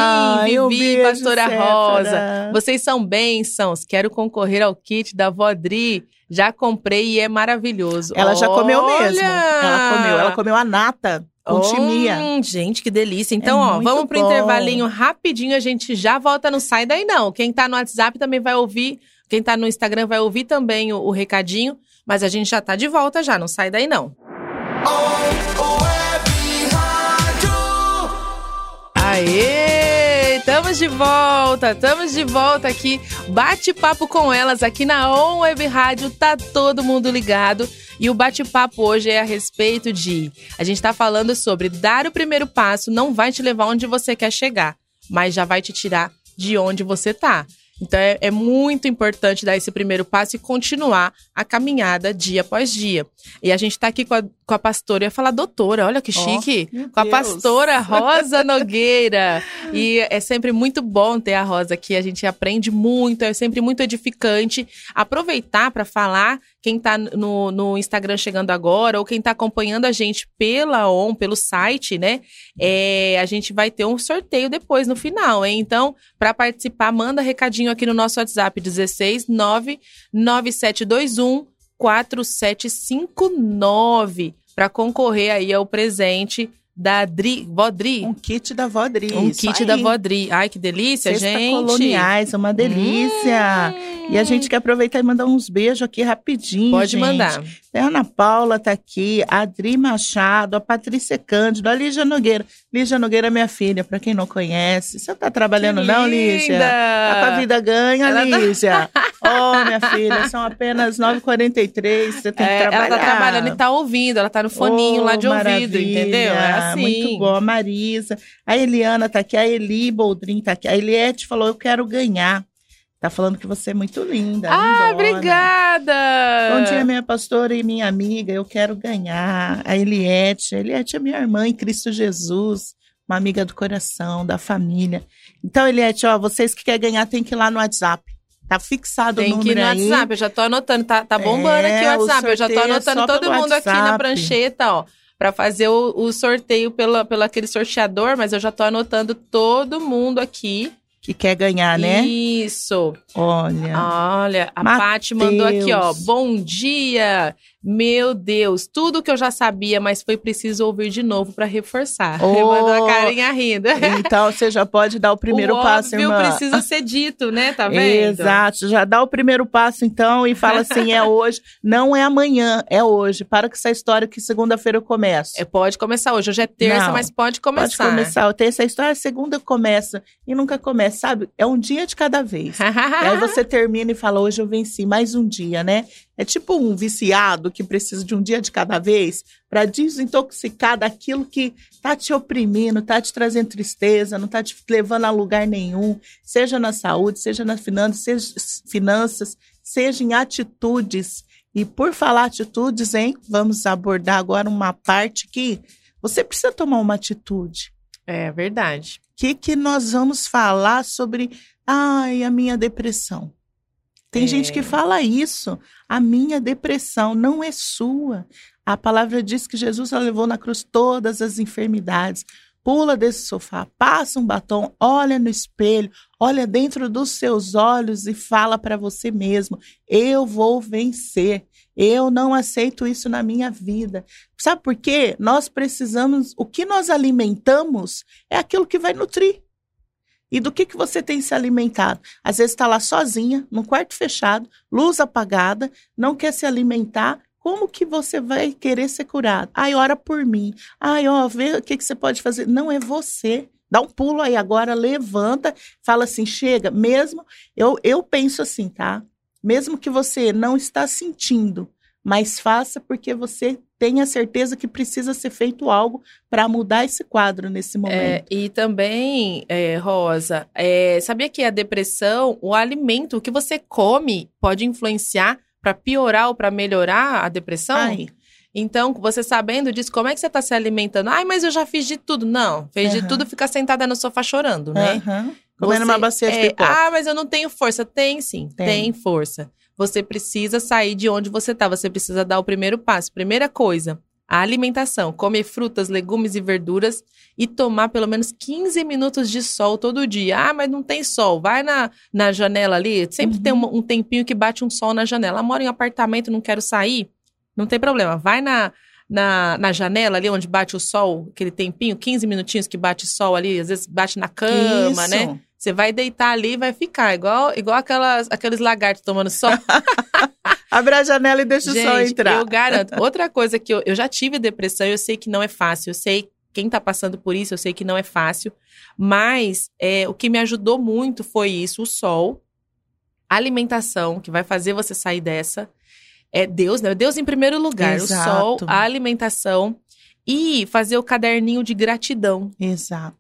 Vivi, Pastora Séfora. Rosa. Vocês são bênçãos. Quero concorrer ao kit da Vodri. Já comprei e é maravilhoso. Ela já comeu mesmo. Ela comeu. Ela comeu a nata com chimia. Hum, gente, que delícia. Então, é ó, vamos pro bom. intervalinho rapidinho, a gente já volta, não sai daí não. Quem tá no WhatsApp também vai ouvir, quem tá no Instagram vai ouvir também o, o recadinho, mas a gente já tá de volta já, não sai daí não. Aê! Estamos de volta, estamos de volta aqui. Bate-papo com elas aqui na On Web Rádio, tá todo mundo ligado. E o bate-papo hoje é a respeito de. A gente está falando sobre dar o primeiro passo não vai te levar onde você quer chegar, mas já vai te tirar de onde você tá. Então é, é, muito importante dar esse primeiro passo e continuar a caminhada dia após dia. E a gente está aqui com a, com a pastora, eu ia falar doutora, olha que chique, oh, com a pastora Rosa Nogueira. e é sempre muito bom ter a Rosa aqui, a gente aprende muito, é sempre muito edificante. Aproveitar para falar quem está no, no Instagram chegando agora, ou quem está acompanhando a gente pela ON, pelo site, né? É, a gente vai ter um sorteio depois, no final, hein? Então, para participar, manda recadinho aqui no nosso WhatsApp, 16 99721 4759, para concorrer aí ao presente da Dri, Vodri. Um kit da Vodri. Um kit da Vodri. Ai, que delícia, Cesta gente. coloniais, uma delícia. Hum. E a gente quer aproveitar e mandar uns beijos aqui rapidinho. Pode gente. mandar. A Ana Paula tá aqui, a Adri Machado, a Patrícia Cândido, a Lígia Nogueira. Lígia Nogueira é minha filha, para quem não conhece. Você tá trabalhando que não, Lígia? Linda. A vida ganha, Ela tá- Lígia. (laughs) oh, minha filha, são apenas 9h43, você tem que É, trabalhar. ela tá trabalhando e tá ouvindo, ela tá no foninho Oh, lá de ouvido, maravilha. entendeu? É assim. Muito bom. A Marisa, a Eliana tá aqui, a Eli Boldrin tá aqui. A Eliette falou: Eu quero ganhar. Tá falando que você é muito linda. Ah, lindona. obrigada! Bom dia, minha pastora e minha amiga. Eu quero ganhar. A Eliette. A Eliette é minha irmã em Cristo Jesus. Uma amiga do coração, da família. Então, Eliette, ó, vocês que querem ganhar, tem que ir lá no WhatsApp. Tá fixado Tem o que ir número no aí. WhatsApp, eu já tô anotando, tá, tá bombando É, aqui o o WhatsApp. Eu já tô é anotando todo mundo aqui na WhatsApp. prancheta, ó. Pra fazer o, o sorteio pela, pelo aquele sorteador, mas eu já tô anotando todo mundo aqui. Que quer ganhar, né? Isso. Olha. Olha, a Mateus. Paty mandou aqui, ó. Bom dia! Meu Deus, tudo que eu já sabia, mas foi preciso ouvir de novo pra reforçar. Oh. (laughs) Mandou a carinha rindo. Então, você já pode dar o primeiro o passo, óbvio irmã. precisa ser dito, né? Tá (laughs) vendo? Exato, já dá o primeiro passo então e fala assim: é (laughs) hoje, não é amanhã, é hoje. Para com essa história que segunda-feira eu começo. É, pode começar hoje. Hoje é terça, Não, mas pode começar. Pode começar. Tenho essa história, segunda começa e nunca começa, sabe? É um dia de cada vez. aí você termina e fala: hoje eu venci mais um dia, né? É tipo um viciado que precisa de um dia de cada vez para desintoxicar daquilo que tá te oprimindo, tá te trazendo tristeza, não tá te levando a lugar nenhum, seja na saúde, seja nas finanças, seja, finanças, seja em atitudes. E por falar atitudes, hein? Vamos abordar agora uma parte que você precisa tomar uma atitude. É verdade. O que, que nós vamos falar sobre ai, a minha depressão? Tem É. gente que fala isso. A minha depressão não é sua. A palavra diz que Jesus levou na cruz todas as enfermidades. Pula desse sofá, passa um batom, olha no espelho, olha dentro dos seus olhos e fala para você mesmo: eu vou vencer. Eu não aceito isso na minha vida. Sabe por quê? Nós precisamos, o que nós alimentamos é aquilo que vai nutrir. E do que, que você tem se alimentado? Às vezes está lá sozinha, num quarto fechado, luz apagada, não quer se alimentar. Como que você vai querer ser curado? Ai, ora por mim. Ai, ó, vê o que, que você pode fazer. Não é você. Dá um pulo aí agora, levanta, fala assim, chega. Mesmo, eu, eu penso assim, tá? Mesmo que você não está sentindo, mas faça porque você tem a certeza que precisa ser feito algo para mudar esse quadro nesse É, momento. e também, é, Rosa, é, sabia que a depressão, o alimento, o que você come, pode influenciar para piorar ou para melhorar a depressão? Ai, Então, você sabendo disso, como é que você está se alimentando? Ai, mas eu já fiz de tudo. Não, fez de Aham. tudo, fica sentada no sofá chorando, né? aham. Comendo Você- uma bacia de é, pipoca. Ah, mas eu não tenho força. Tem sim, Tem. tem, força. Você precisa sair de onde você tá. Você precisa dar o primeiro passo. Primeira coisa, a alimentação. Comer frutas, legumes e verduras e tomar pelo menos 15 minutos de sol todo dia. Ah, mas não tem sol. Vai na, na janela ali. Sempre Uhum. tem um, um tempinho que bate um sol na janela. Ah, moro em apartamento, não quero sair. Não tem problema. Vai na, na, na janela ali onde bate o sol, aquele tempinho, 15 minutinhos que bate sol ali, às vezes bate na cama, Isso. né? Você vai deitar ali e vai ficar igual, igual aquelas, aqueles lagartos tomando sol. (laughs) Abre a janela e deixa o sol Gente, entrar. eu garanto. Outra coisa que eu, eu já tive depressão, eu sei que não é fácil. Eu sei quem tá passando por isso, eu sei que não é fácil. Mas é, o que me ajudou muito foi isso: o sol, a alimentação, que vai fazer você sair dessa. É Deus, né? Deus em primeiro lugar. Exato. O sol, a alimentação e fazer o caderninho de gratidão. Exato.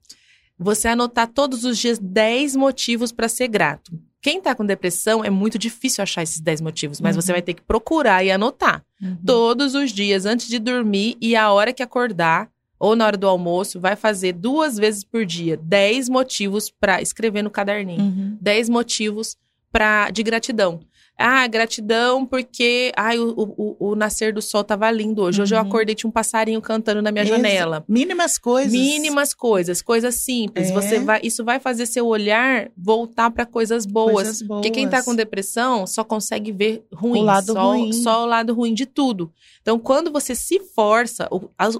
Você anotar todos os dias 10 motivos para ser grato. Quem tá com depressão é muito difícil achar esses 10 motivos, mas Uhum. você vai ter que procurar e anotar Uhum. todos os dias antes de dormir e a hora que acordar ou na hora do almoço, vai fazer duas vezes por dia 10 motivos para escrever no caderninho. Uhum. 10 motivos pra, de gratidão. Ah, gratidão porque ai, o, o, o nascer do sol tava lindo hoje. Hoje eu Uhum. acordei, tinha um passarinho cantando na minha Exa- janela. Mínimas coisas. Mínimas coisas, coisas simples. É. Você vai, isso vai fazer seu olhar voltar para coisas boas. Coisas boas. Porque quem tá com depressão só consegue ver ruim, O lado só, ruim. só o lado ruim de tudo. Então, quando você se força,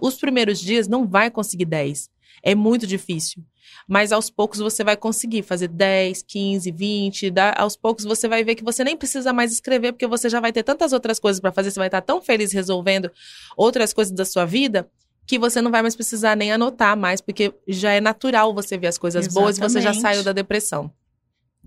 os primeiros dias não vai conseguir 10. É muito difícil. Mas aos poucos você vai conseguir fazer 10, 15, 20. Dá, aos poucos você vai ver que você nem precisa mais escrever, porque você já vai ter tantas outras coisas para fazer, você vai estar tão feliz resolvendo outras coisas da sua vida, que você não vai mais precisar nem anotar mais, porque já é natural você ver as coisas boas e você já Exatamente. saiu da depressão.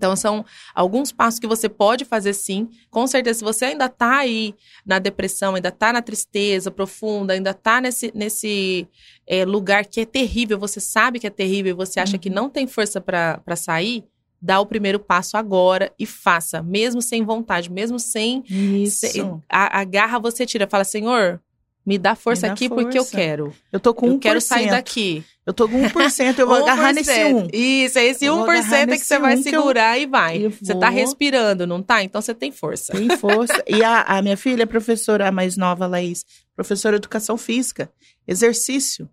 Então, são alguns passos que você pode fazer sim. Com certeza, se você ainda tá aí na depressão, ainda tá na tristeza profunda, ainda tá nesse, nesse é, lugar que é terrível, você sabe que é terrível e você acha que não tem força para sair, dá o primeiro passo agora e faça, mesmo sem vontade, mesmo sem. Isso. sem a, a garra você tira, fala, Senhor. Me dá força dá aqui porque eu força. quero. Eu tô com 1%. Eu quero sair daqui. Eu tô com 1%, eu vou (laughs) agarrar nesse 1. Isso, é esse Eu vou 1% agarrar é que você vai 1 que eu- segurar e vai. eu Você tá respirando, não tá? Então você tem força. Tem força. E a, a minha filha, a professora a mais nova, Laís, professora de educação física. Exercício.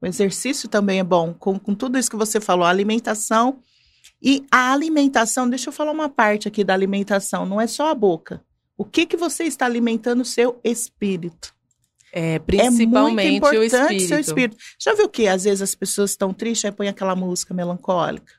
O exercício também é bom. Com, com tudo isso que você falou, a alimentação. E a alimentação, deixa eu falar uma parte aqui da alimentação, não é só a boca. O que, que você está alimentando o seu espírito? É, é principalmente muito o importante espírito. seu espírito. Já viu que às vezes as pessoas estão tristes, aí põe aquela música melancólica?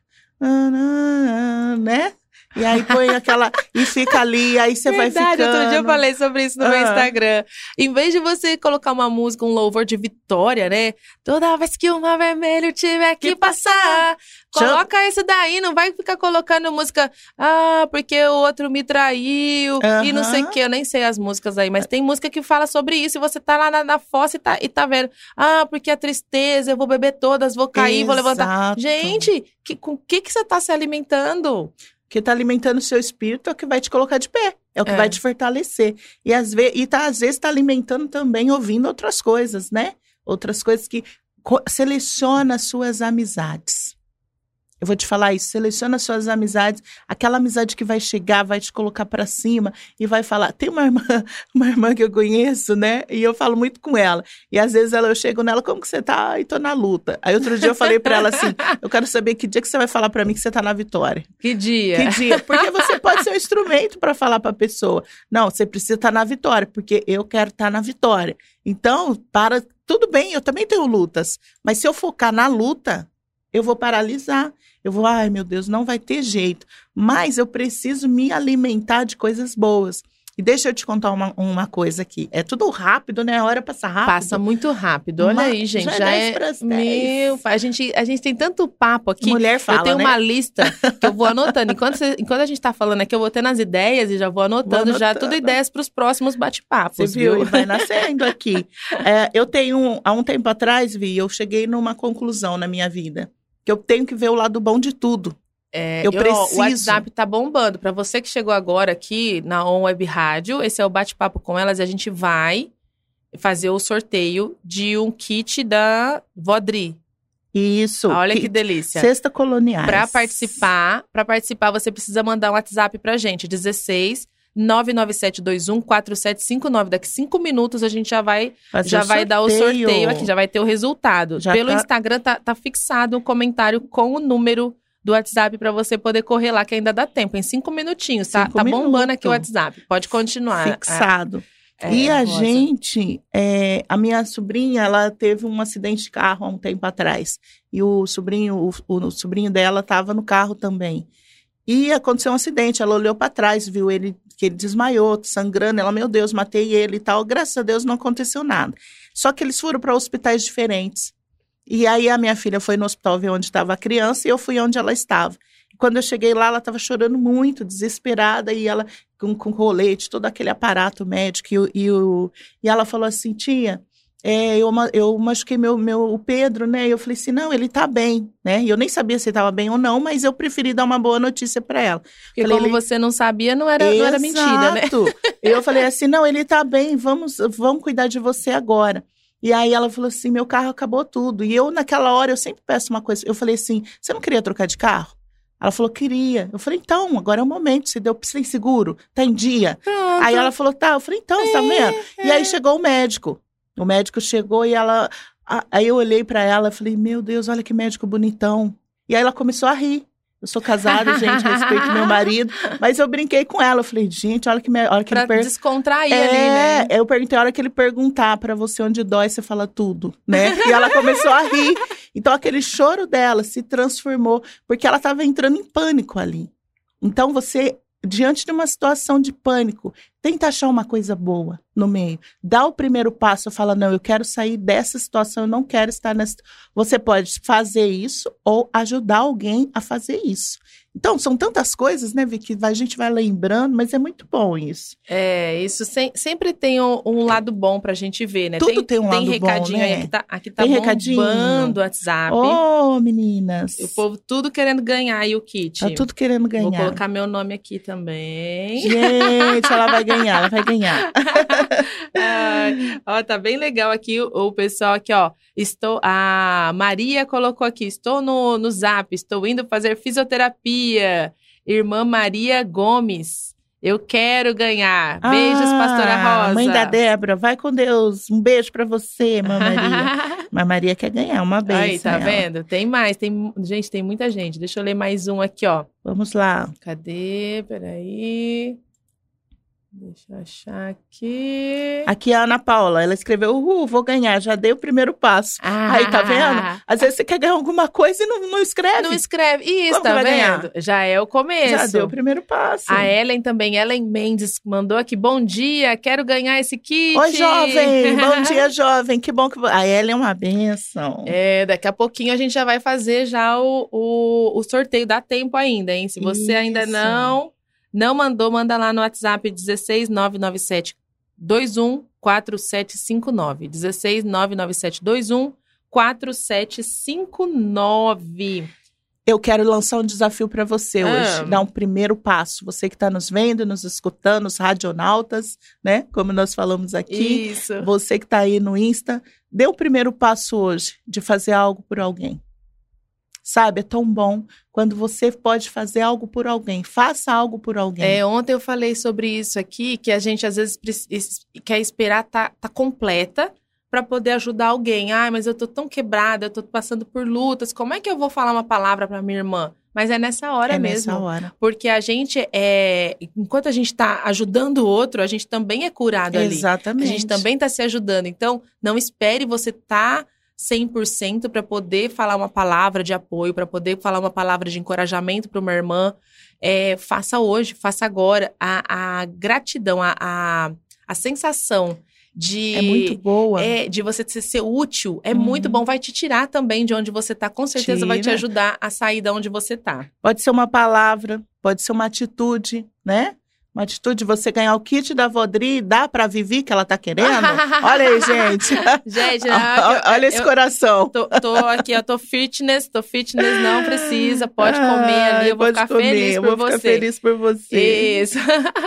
Né? E aí põe aquela. e fica ali, aí você vai Verdade, ficando. outro dia eu falei sobre isso no meu Ah. Instagram. Em vez de você colocar uma música, um louvor de vitória, né? Toda vez que o mar vermelho tiver que Que passar, Já- coloca isso daí, não vai ficar colocando música, ah, porque o outro me traiu e não sei o que, eu nem sei as músicas aí, mas tem música que fala sobre isso e você tá lá na, na fossa e tá, e tá vendo, ah, porque a tristeza, eu vou beber todas, vou cair, vou levantar. Exato. Gente, que, com o que, que você tá se alimentando? Que tá alimentando o seu espírito é o que vai te colocar de pé, é o que É. vai te fortalecer. E às vezes, e tá, às vezes tá alimentando também ouvindo outras coisas, né? Outras coisas que seleciona as suas amizades. Eu vou te falar isso, seleciona as suas amizades, aquela amizade que vai chegar, vai te colocar pra cima e vai falar. Tem uma irmã, (laughs) uma irmã que eu conheço, né? E eu falo muito com ela. E às vezes ela, eu chego nela, como que você tá? Ai, tô na luta. Aí outro dia eu falei pra ela assim: eu quero saber que dia que você vai falar pra mim que você tá na vitória. Que dia? Que dia? Porque você pode ser um instrumento para falar para a pessoa. Não, você precisa estar na vitória, porque eu quero estar na vitória. Então, para. Tudo bem, eu também tenho lutas. Mas se eu focar na luta, eu vou paralisar. Eu vou, ai meu Deus, não vai ter jeito. Mas eu preciso me alimentar de coisas boas. E deixa eu te contar uma, uma coisa aqui. É tudo rápido, né? A hora passa rápido. Passa muito rápido. Olha aí, gente. já é Já, 10 é. 10. Meu, a gente, a gente tem tanto papo aqui. Mulher fala, eu tenho né? uma lista que eu vou (laughs) anotando. Enquanto, você- enquanto a gente tá falando aqui, eu vou tendo as ideias e já vou anotando, já anotando. tudo ideias para os próximos bate-papos, viu? viu? E vai (laughs) nascendo aqui. É, eu tenho, há um tempo atrás, Vi, eu cheguei numa conclusão na minha vida. Que eu tenho que ver o lado bom de tudo. É, Eu ó, preciso. o WhatsApp tá bombando. Para você que chegou agora aqui na On Web Rádio, esse é o bate-papo com elas e a gente vai fazer o sorteio de um kit da Vodri. Isso. Olha que, que delícia. Cesta coloniais. Para participar, para participar, você precisa mandar um WhatsApp pra gente, 16 99721 4759. Daqui cinco minutos a gente já vai, Fazer já o vai dar o sorteio aqui, já vai ter o resultado. Já Pelo tá- Instagram tá, tá fixado um comentário com o número do WhatsApp pra você poder correr lá, que ainda dá tempo, em cinco minutinhos, tá? Cinco tá bombando aqui o minutos. WhatsApp. Pode continuar. Fixado. É, e a Rosa. gente, é, a minha sobrinha, ela teve um acidente de carro há um tempo atrás. E o sobrinho, o, o sobrinho dela estava no carro também. E aconteceu um acidente, ela olhou para trás, viu ele que ele desmaiou, sangrando. Ela, meu Deus, matei ele e tal. Graças a Deus não aconteceu nada. Só que eles foram para hospitais diferentes. E aí a minha filha foi no hospital ver onde estava a criança e eu fui onde ela estava. E quando eu cheguei lá, ela estava chorando muito, desesperada, e ela com, com colete, todo aquele aparato médico. E, e, o, e ela falou assim: tia, é, eu, eu machuquei meu, meu, o Pedro, né? E eu falei assim: não, ele tá bem, né? E eu nem sabia se ele estava bem ou não, mas eu preferi dar uma boa notícia para ela. Porque Falei, como ele- você não sabia, não era, não era mentira, né? Exato. Eu falei assim: não, ele tá bem, vamos, vamos cuidar de você agora. E aí ela falou assim: meu carro acabou tudo. E eu, naquela hora, eu sempre peço uma coisa. Eu falei assim: você não queria trocar de carro? Ela falou, queria. Eu falei, então, agora é o momento. Você deu sem seguro, tá em dia. Pronto. Aí ela falou, tá. Eu falei, então, é, tá vendo? É. E aí chegou o médico. O médico chegou e ela. Aí eu olhei para ela e falei, meu Deus, olha que médico bonitão. E aí ela começou a rir. Eu sou casada, gente, respeito meu marido. Mas eu brinquei com ela. Eu falei, gente, olha que, me... olha que pra ele per... descontrair é, ali, né? Eu perguntei, a hora que ele perguntar para você onde dói, você fala tudo, né? E ela começou a rir. Então aquele choro dela se transformou, porque ela estava entrando em pânico ali. Então você, diante de uma situação de pânico, tenta achar uma coisa boa no meio. Dá o primeiro passo, fala: não, eu quero sair dessa situação, eu não quero estar nessa. Você pode fazer isso ou ajudar alguém a fazer isso. Então, são tantas coisas, né, Vicky, a gente vai lembrando, mas é muito bom isso. É, isso sem, sempre tem um, um, lado bom pra gente ver, né? Tudo tem, tem um tem lado recadinho bom, né? né? Aqui tá, aqui tá tem bombando o WhatsApp. Ô, oh, meninas! O povo tudo querendo ganhar aí o kit. Tá tudo querendo ganhar. Vou colocar meu nome aqui também. Gente, ela vai ganhar, ela vai ganhar. (laughs) ó, tá bem legal aqui o, o, pessoal aqui, ó. Estou, a Maria colocou aqui, estou no, no Zap, estou indo fazer fisioterapia. Irmã Maria Gomes. Eu quero ganhar. Beijos, ah, pastora Rosa. Mãe da Débora, vai com Deus. Um beijo para você, irmã Maria. (laughs) Maria quer ganhar uma beijo. Aí, tá ela. vendo? Tem mais, tem gente, tem muita gente. Deixa eu ler mais um aqui, ó. Vamos lá. Cadê? Peraí. Deixa eu achar aqui. Aqui é a Ana Paula, ela escreveu: Uhul, vou ganhar, já dei o primeiro passo. Ah. Aí, tá vendo? Às vezes você quer ganhar alguma coisa e não, não escreve. Não escreve. Isso, Como tá vendo? Ganhar? Já é o começo. Já deu o primeiro passo. A Ellen também, Ellen Mendes, mandou aqui: Bom dia, quero ganhar esse kit. Oi, jovem! bom (laughs) dia, jovem. Que bom que. A Ellen é uma benção. É, daqui a pouquinho a gente já vai fazer já o, o, o sorteio. Dá tempo ainda, hein? Se você Isso. ainda não não mandou, manda lá no WhatsApp 16997 214759. 16997 214759. Eu quero lançar um desafio para você ah. hoje, dar um primeiro passo. Você que está nos vendo, nos escutando, os radionautas, né? Como nós falamos aqui. Isso. Você que está aí no Insta, dê o primeiro passo hoje de fazer algo por alguém. Sabe, é tão bom quando você pode fazer algo por alguém. Faça algo por alguém. É, ontem eu falei sobre isso aqui, que a gente às vezes quer esperar tá, tá completa para poder ajudar alguém. Ai, mas eu tô tão quebrada, eu tô passando por lutas. Como é que eu vou falar uma palavra para minha irmã? Mas é nessa hora é mesmo. Nessa hora. Porque a gente é. Enquanto a gente está ajudando o outro, a gente também é curado ali. Exatamente. A gente também está se ajudando. Então, não espere você estar. Tá 100% para poder falar uma palavra de apoio, para poder falar uma palavra de encorajamento para uma irmã. É, faça hoje, faça agora. A, a gratidão, a, a, a, sensação de. É muito boa. É, de você ser, ser útil é uhum. muito bom. Vai te tirar também de onde você está. Com certeza Tira. vai te ajudar a sair de onde você está. Pode ser uma palavra, pode ser uma atitude, né? Uma atitude de você ganhar o kit da Vodri e dar pra Vivi que ela tá querendo? Olha aí, gente. (laughs) gente, (laughs) olha, olha esse eu, coração. Tô, tô, aqui, eu tô fitness, tô fitness, não precisa, pode comer ali, eu vou ficar comer, feliz por eu vou você. Ficar feliz por você. Isso.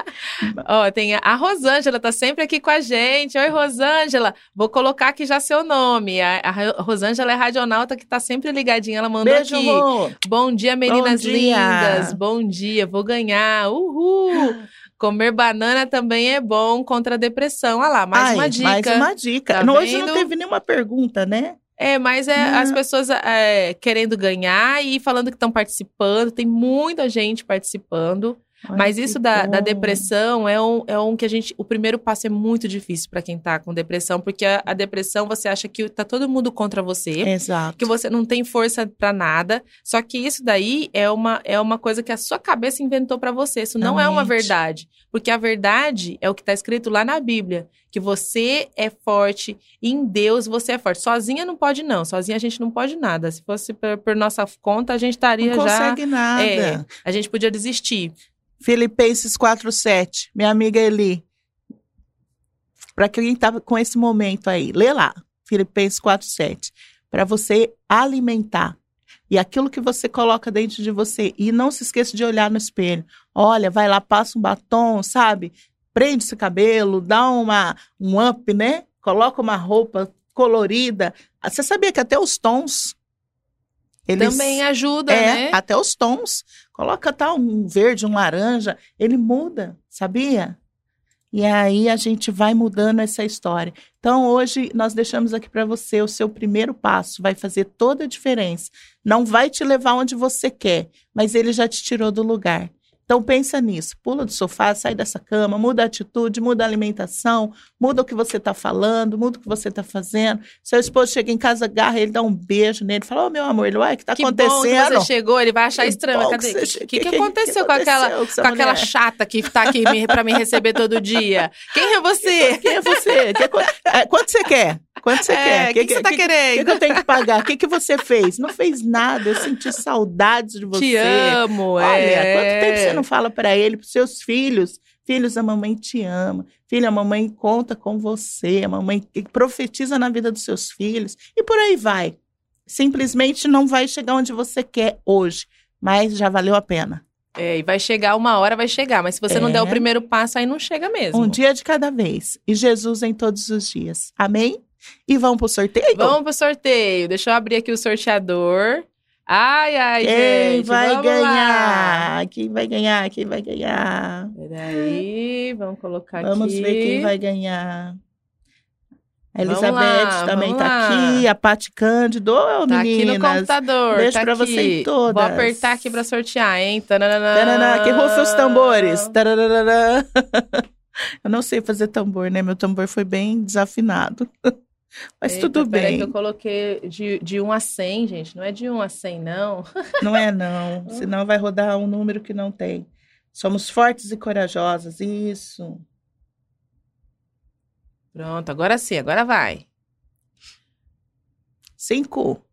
(laughs) Ó, tem a, Rosângela, tá sempre aqui com a gente. Oi, Rosângela. Vou colocar aqui já seu nome. A, a Rosângela é radionauta que tá sempre ligadinha. Ela mandou Beijo, aqui. Bom dia, meninas Bom dia. lindas. Bom dia, vou ganhar. Uhul. Comer banana também é bom contra a depressão. Olha lá, mais Ai, uma dica. Mais uma dica. Tá Hoje não teve nenhuma pergunta, né? É, mas é Não. as pessoas é, querendo ganhar e falando que estão participando. Tem muita gente participando. Ai, Mas isso da, da depressão é um, é um que a gente. O primeiro passo é muito difícil para quem tá com depressão, porque a, a depressão você acha que tá todo mundo contra você. Exato. Que você não tem força para nada. Só que isso daí é uma, é uma coisa que a sua cabeça inventou para você. Isso não é uma verdade. Porque a verdade é o que tá escrito lá na Bíblia. Que você é forte, em Deus você é forte. Sozinha não pode, não. Sozinha a gente não pode nada. Se fosse por, por nossa conta, a gente estaria Não já. consegue nada. É, a gente podia desistir. Filipenses 4:7. Minha amiga Eli. Para quem tá com esse momento aí, lê lá. Filipenses 4:7. Para você alimentar. E aquilo que você coloca dentro de você. E não se esqueça de olhar no espelho. Olha, vai lá, passa um batom, sabe? Prende esse cabelo, dá uma, um up, né? Coloca uma roupa colorida. Ah, Você sabia que até os tons Eles, Também ajuda, é, né? Até os tons. Coloca tal um verde, um laranja, ele muda, sabia? E aí a gente vai mudando essa história. Então hoje nós deixamos aqui para você o seu primeiro passo, vai fazer toda a diferença. Não vai te levar onde você quer, mas ele já te tirou do lugar. Então pensa nisso, pula do sofá, sai dessa cama, muda a atitude, muda a alimentação, muda o que você está falando, muda o que você está fazendo. Seu esposo chega em casa, agarra ele, dá um beijo nele, fala, ô oh, meu amor, ele, uai, o que está acontecendo? Bom que você chegou, ele vai achar que estranho. Cadê? O que, que, que, aconteceu com aquela, com, aquela chata que está aqui para me receber todo dia? (laughs) Quem é você? Quem é você? Que, é, quanto você quer? Quanto você é, quer? O que, que, você tá querendo? O que, eu tenho que pagar? O que, que você fez? Não fez nada. Eu senti saudades de você. Te amo, Olha, é. quanto tempo você não fala para ele, para seus filhos? Filhos, a mamãe te ama. Filha, a mamãe conta com você. A mamãe profetiza na vida dos seus filhos. E por aí vai. Simplesmente não vai chegar onde você quer hoje, mas já valeu a pena. É, e vai chegar uma hora, vai chegar. Mas se você é. não der o primeiro passo, aí não chega mesmo. Um dia de cada vez. E Jesus em todos os dias. Amém? E vamos pro sorteio? Vamos pro sorteio. Deixa eu abrir aqui o sorteador. Ai, ai, Quem gente. vai ganhar? Lá. Quem vai ganhar? Quem vai ganhar? Peraí, vamos colocar vamos aqui. Vamos ver quem vai ganhar. A Elizabeth lá, também tá lá. aqui, a Paty Cândido, oh, tá meninas. aqui no computador. Beijo tá pra aqui. você todas. Vou apertar aqui pra sortear, hein? Tananana. Tanana, que rufa os tambores. Tanana. (laughs) Eu não sei fazer tambor, né? Meu tambor foi bem desafinado. (laughs) Mas Eita, tudo bem. que eu coloquei de, de 1 a 100, gente. Não é de 1 a 100, não. Não é, não. (laughs) Senão vai rodar um número que não tem. Somos fortes e corajosas. Isso. Pronto, agora sim, agora vai. Cinco.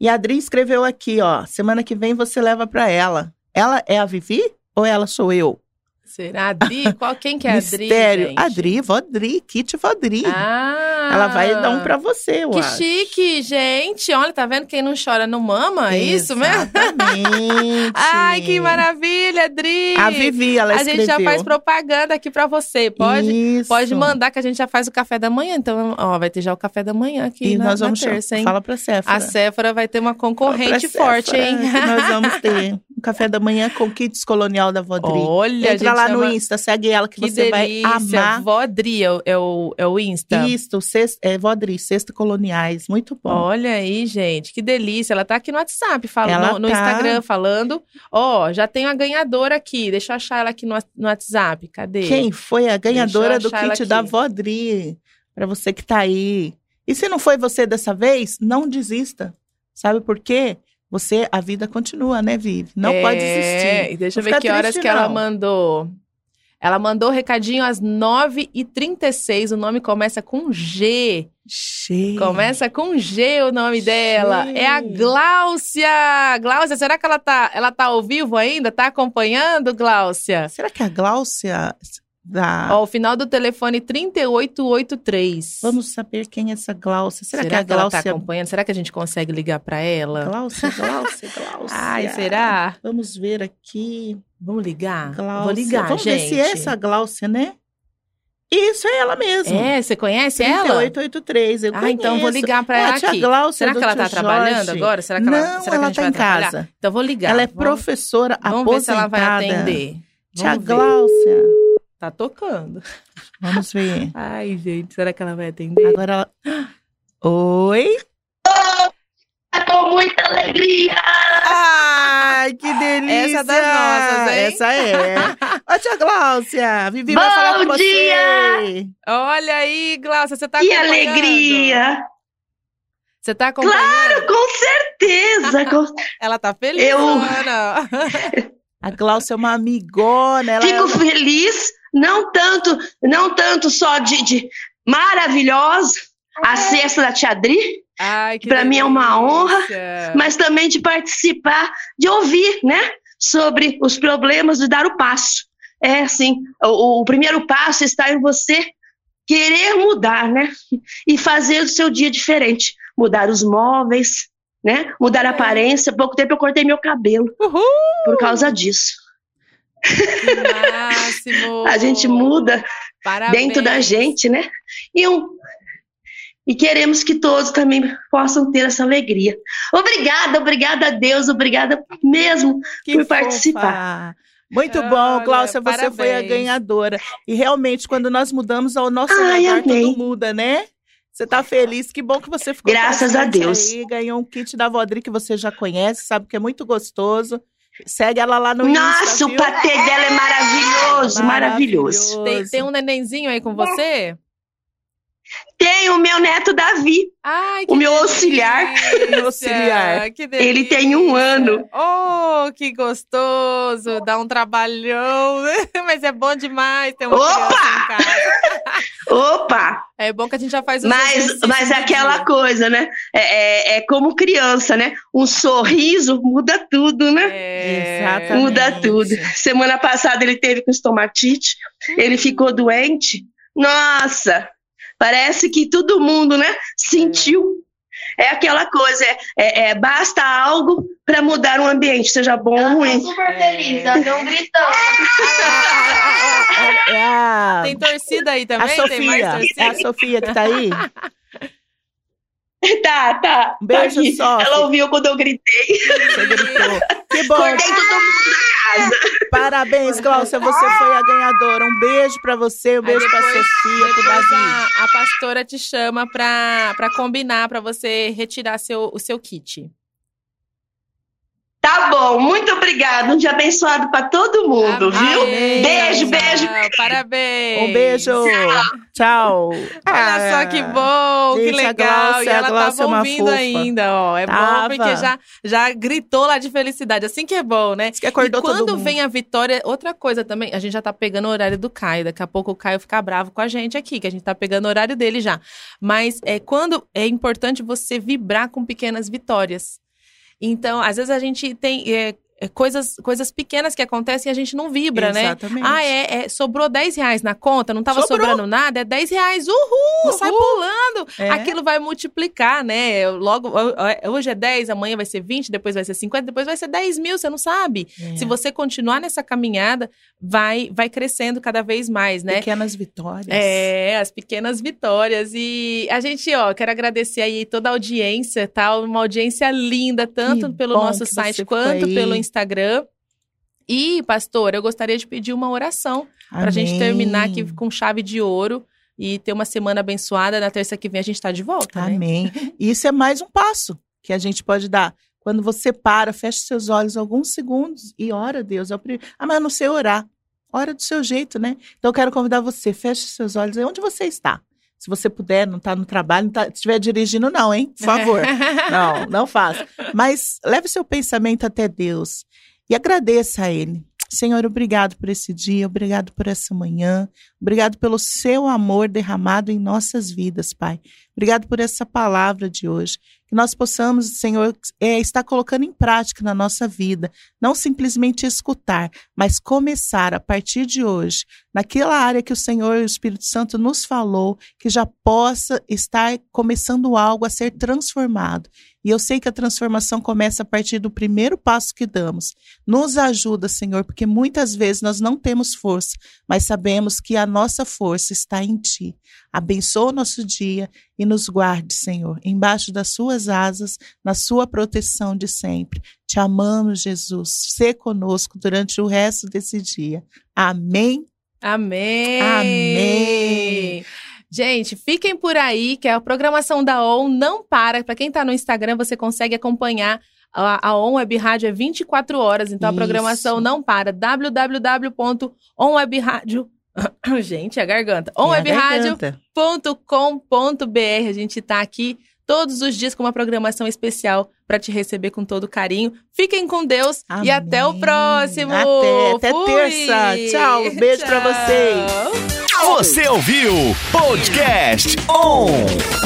E a Adri escreveu aqui, ó. Semana que vem você leva para ela. Ela é a Vivi ou ela sou eu? Será? Adri? Qual, quem que é a Adri, Mistério. gente? Adri, Vodri, Kit Vodri. Ah! Ela vai dar um pra você, eu Que acho. chique, gente. Olha, tá vendo? Quem não chora não mama? É isso mesmo? (laughs) Ai, que maravilha, Adri. A Vivi, ela A escreveu. gente já faz propaganda aqui pra você. Pode, Isso. pode mandar que a gente já faz o café da manhã. Então, ó, vai ter já o café da manhã aqui E na, nós na vamos terça, hein? Fala pra Séfora. A Séfora vai ter uma concorrente forte, Séfora hein? (laughs) que nós vamos ter (laughs) um café da manhã com kits colonial da Vodri. Olha, Entra lá é no Insta, segue ela que, Que você delícia. vai amar. Vodri é o, é o, é o Insta. Isto, cest, é Vodri, Sexta Coloniais, muito bom. Olha aí, gente, que delícia. Ela tá aqui no WhatsApp, fala, no, no tá. Instagram, falando. Ó, já tenho a ganhadora aqui. Deixa eu achar ela aqui no, no WhatsApp. Cadê? Quem foi a ganhadora do kit da Vodri? Pra você que tá aí. E se não foi você dessa vez, não desista. Sabe por quê? Você, a vida continua, né, Vivi? Não É, pode desistir. e Deixa eu ver que horas triste, que ela mandou. Ela mandou o recadinho às 9h36. O nome começa com G. Cheio. Começa com G o nome dela. G. É a Gláucia. Gláucia, será que ela tá, ela tá ao vivo ainda? Tá acompanhando, Gláucia? Será que a Gláucia da... Ó, o final do telefone 3883. Vamos saber quem é essa Gláucia. Será, será que a que ela Gláucia... tá acompanhando? Será que a gente consegue ligar pra ela? Gláucia, (laughs) Gláucia, Gláucia. Ai, será? Vamos ver aqui. Vamos ligar? Gláucia. Vou ligar, Vamos gente. ver se é essa Gláucia, né? Isso, é ela mesmo. É, você conhece ela? 3883, eu Ah, então vou ligar pra É a ela aqui. Gláucia Será do que ela tá tio trabalhando agora? Será que ela, Não, será que a ela gente tá em trabalhar? casa. Então vou ligar. Ela é Vamos- professora Vamos ver se aposentada. ela vai atender. Tia Vamos ver. Tá tocando. Vamos ver. (laughs) Ai, gente, será que ela vai atender? Agora ela... (gasps) Oi? com muita alegria. Ai, que delícia! (laughs) Essa é das nossas, hein? Essa é. (laughs) Ô, tia Gláucia, Vivi vai Bom falar com dia! você. Olha aí, Glaucia, você tá Que alegria! Você tá acompanhando? Claro, com certeza! com- Ela tá feliz, Eu- Ana. A Gláucia é uma amigona. Ela Fico é... feliz, não tanto, não tanto só de, de maravilhosa, a cesta da Tia Adri, Ai, que Pra mim é uma honra, mas também de participar, de ouvir, né? Sobre os problemas de dar o passo. É assim, o, o primeiro passo está em você querer mudar, né? E fazer o seu dia diferente. Mudar os móveis, né? Mudar a aparência. Pouco tempo eu cortei meu cabelo Uhul! por causa disso. Máximo! A gente muda Parabéns. dentro da gente, né? E um, e queremos que todos também possam ter essa alegria. Obrigada, obrigada a Deus, obrigada mesmo que por fofa. participar. Muito bom, Cláudia, você foi a ganhadora. E realmente, quando nós mudamos, o nosso Ai, tudo muda, né? Você está feliz? Que bom que você ficou Graças a Deus. Aí, ganhou um kit da Vodri que você já conhece, sabe que é muito gostoso. Segue ela lá no Nossa, Insta, o patê dela é maravilhoso, maravilhoso. Tem, tem um nenenzinho aí com você? Tem o meu neto Davi, Ai, o meu auxiliar. Meu (laughs) auxiliar. Ele tem um ano. Oh, que gostoso! Dá um trabalhão, (laughs) mas é bom demais ter uma Opa! (laughs) Opa! É bom que a gente já faz um Mas, mas é aquela coisa, né? É, é, é, como criança, né? Um sorriso muda tudo, né? É, Exatamente. Muda tudo. Semana passada ele teve com estomatite, ele ficou doente. Nossa, Parece que todo mundo, né, sentiu. É aquela coisa, é, é, é basta algo para mudar um ambiente, seja bom ou ruim. super feliz, ela deu um gritão. É Tem torcida aí também? A Sofia, é a Sofia que tá aí? (laughs) (laughs) Tá, tá. Um beijo, tá só. Ela ouviu quando eu gritei. Você gritou. Que bom. Acordei todo mundo da casa. Parabéns, Cláudia. Você foi a ganhadora. Um beijo pra você, um beijo depois, pra Sofia, pro Davi. A, a pastora te chama pra, pra combinar, pra você retirar seu, o seu kit. Tá bom, muito obrigada. Um dia abençoado para todo mundo, Amém. viu? Beijo, beijo. Parabéns. Um beijo. Tchau. Olha ah, só que bom, gente, que legal. e ela tava é ouvindo ainda, ó. É tava. bom porque já, já gritou lá de felicidade. Assim que é bom, né? Que acordou e quando todo vem a vitória, outra coisa também, a gente já tá pegando o horário do Caio. Daqui a pouco o Caio fica bravo com a gente aqui, que a gente tá pegando o horário dele já. Mas é quando é importante você vibrar com pequenas vitórias. Então, às vezes a gente tem. É, coisas, coisas pequenas que acontecem e a gente não vibra, Exatamente. né? Ah, é, é, sobrou 10 reais na conta, não estava sobrando nada, é 10 reais, uhul, uhul. sai pulando. É. Aquilo vai multiplicar, né? Logo, hoje é 10, amanhã vai ser 20, depois vai ser 50, depois vai ser 10 mil, você não sabe. É. Se você continuar nessa caminhada, vai, vai crescendo cada vez mais, né? Pequenas vitórias. É, as pequenas vitórias. E a gente, ó, quero agradecer aí toda a audiência, tá? Uma audiência linda, tanto que pelo nosso site quanto pelo Instagram Instagram. E, pastor, eu gostaria de pedir uma oração para a gente terminar aqui com chave de ouro e ter uma semana abençoada. Na terça que vem a gente está de volta. Né? Amém. Né? Isso é mais um passo que a gente pode dar. Quando você para, fecha seus olhos alguns segundos e ora a Deus. É ah, mas eu não sei orar. Ora do seu jeito, né? Então eu quero convidar você, feche seus olhos. Onde você está? Se você puder, não está no trabalho, não tá, estiver dirigindo, não, hein? Por favor. (laughs) não, não faça. Mas leve seu pensamento até Deus e agradeça a Ele. Senhor, obrigado por esse dia, obrigado por essa manhã, obrigado pelo seu amor derramado em nossas vidas, Pai. Obrigado por essa palavra de hoje que nós possamos, Senhor, é, estar colocando em prática na nossa vida, não simplesmente escutar, mas começar a partir de hoje, naquela área que o Senhor e o Espírito Santo nos falou, que já possa estar começando algo a ser transformado. E eu sei que a transformação começa a partir do primeiro passo que damos. Nos ajuda, Senhor, porque muitas vezes nós não temos força, mas sabemos que a nossa força está em Ti. Abençoa o nosso dia e nos guarde, Senhor, embaixo das suas asas, na sua proteção de sempre. Te amamos, Jesus. Sê conosco durante o resto desse dia. Amém. Amém. Amém. Gente, fiquem por aí, que a programação da ON não para. Para quem está no Instagram, você consegue acompanhar. A, a On Web Rádio é 24 horas, então Isso. a programação não para. www.onwebradio.com (coughs) Gente, a garganta. onwebradio.com.br. A gente está aqui todos os dias com uma programação especial para te receber com todo carinho. Fiquem com Deus Amém. e até o próximo. Até, até terça. Tchau. Beijo para vocês. Você ouviu Podcast On.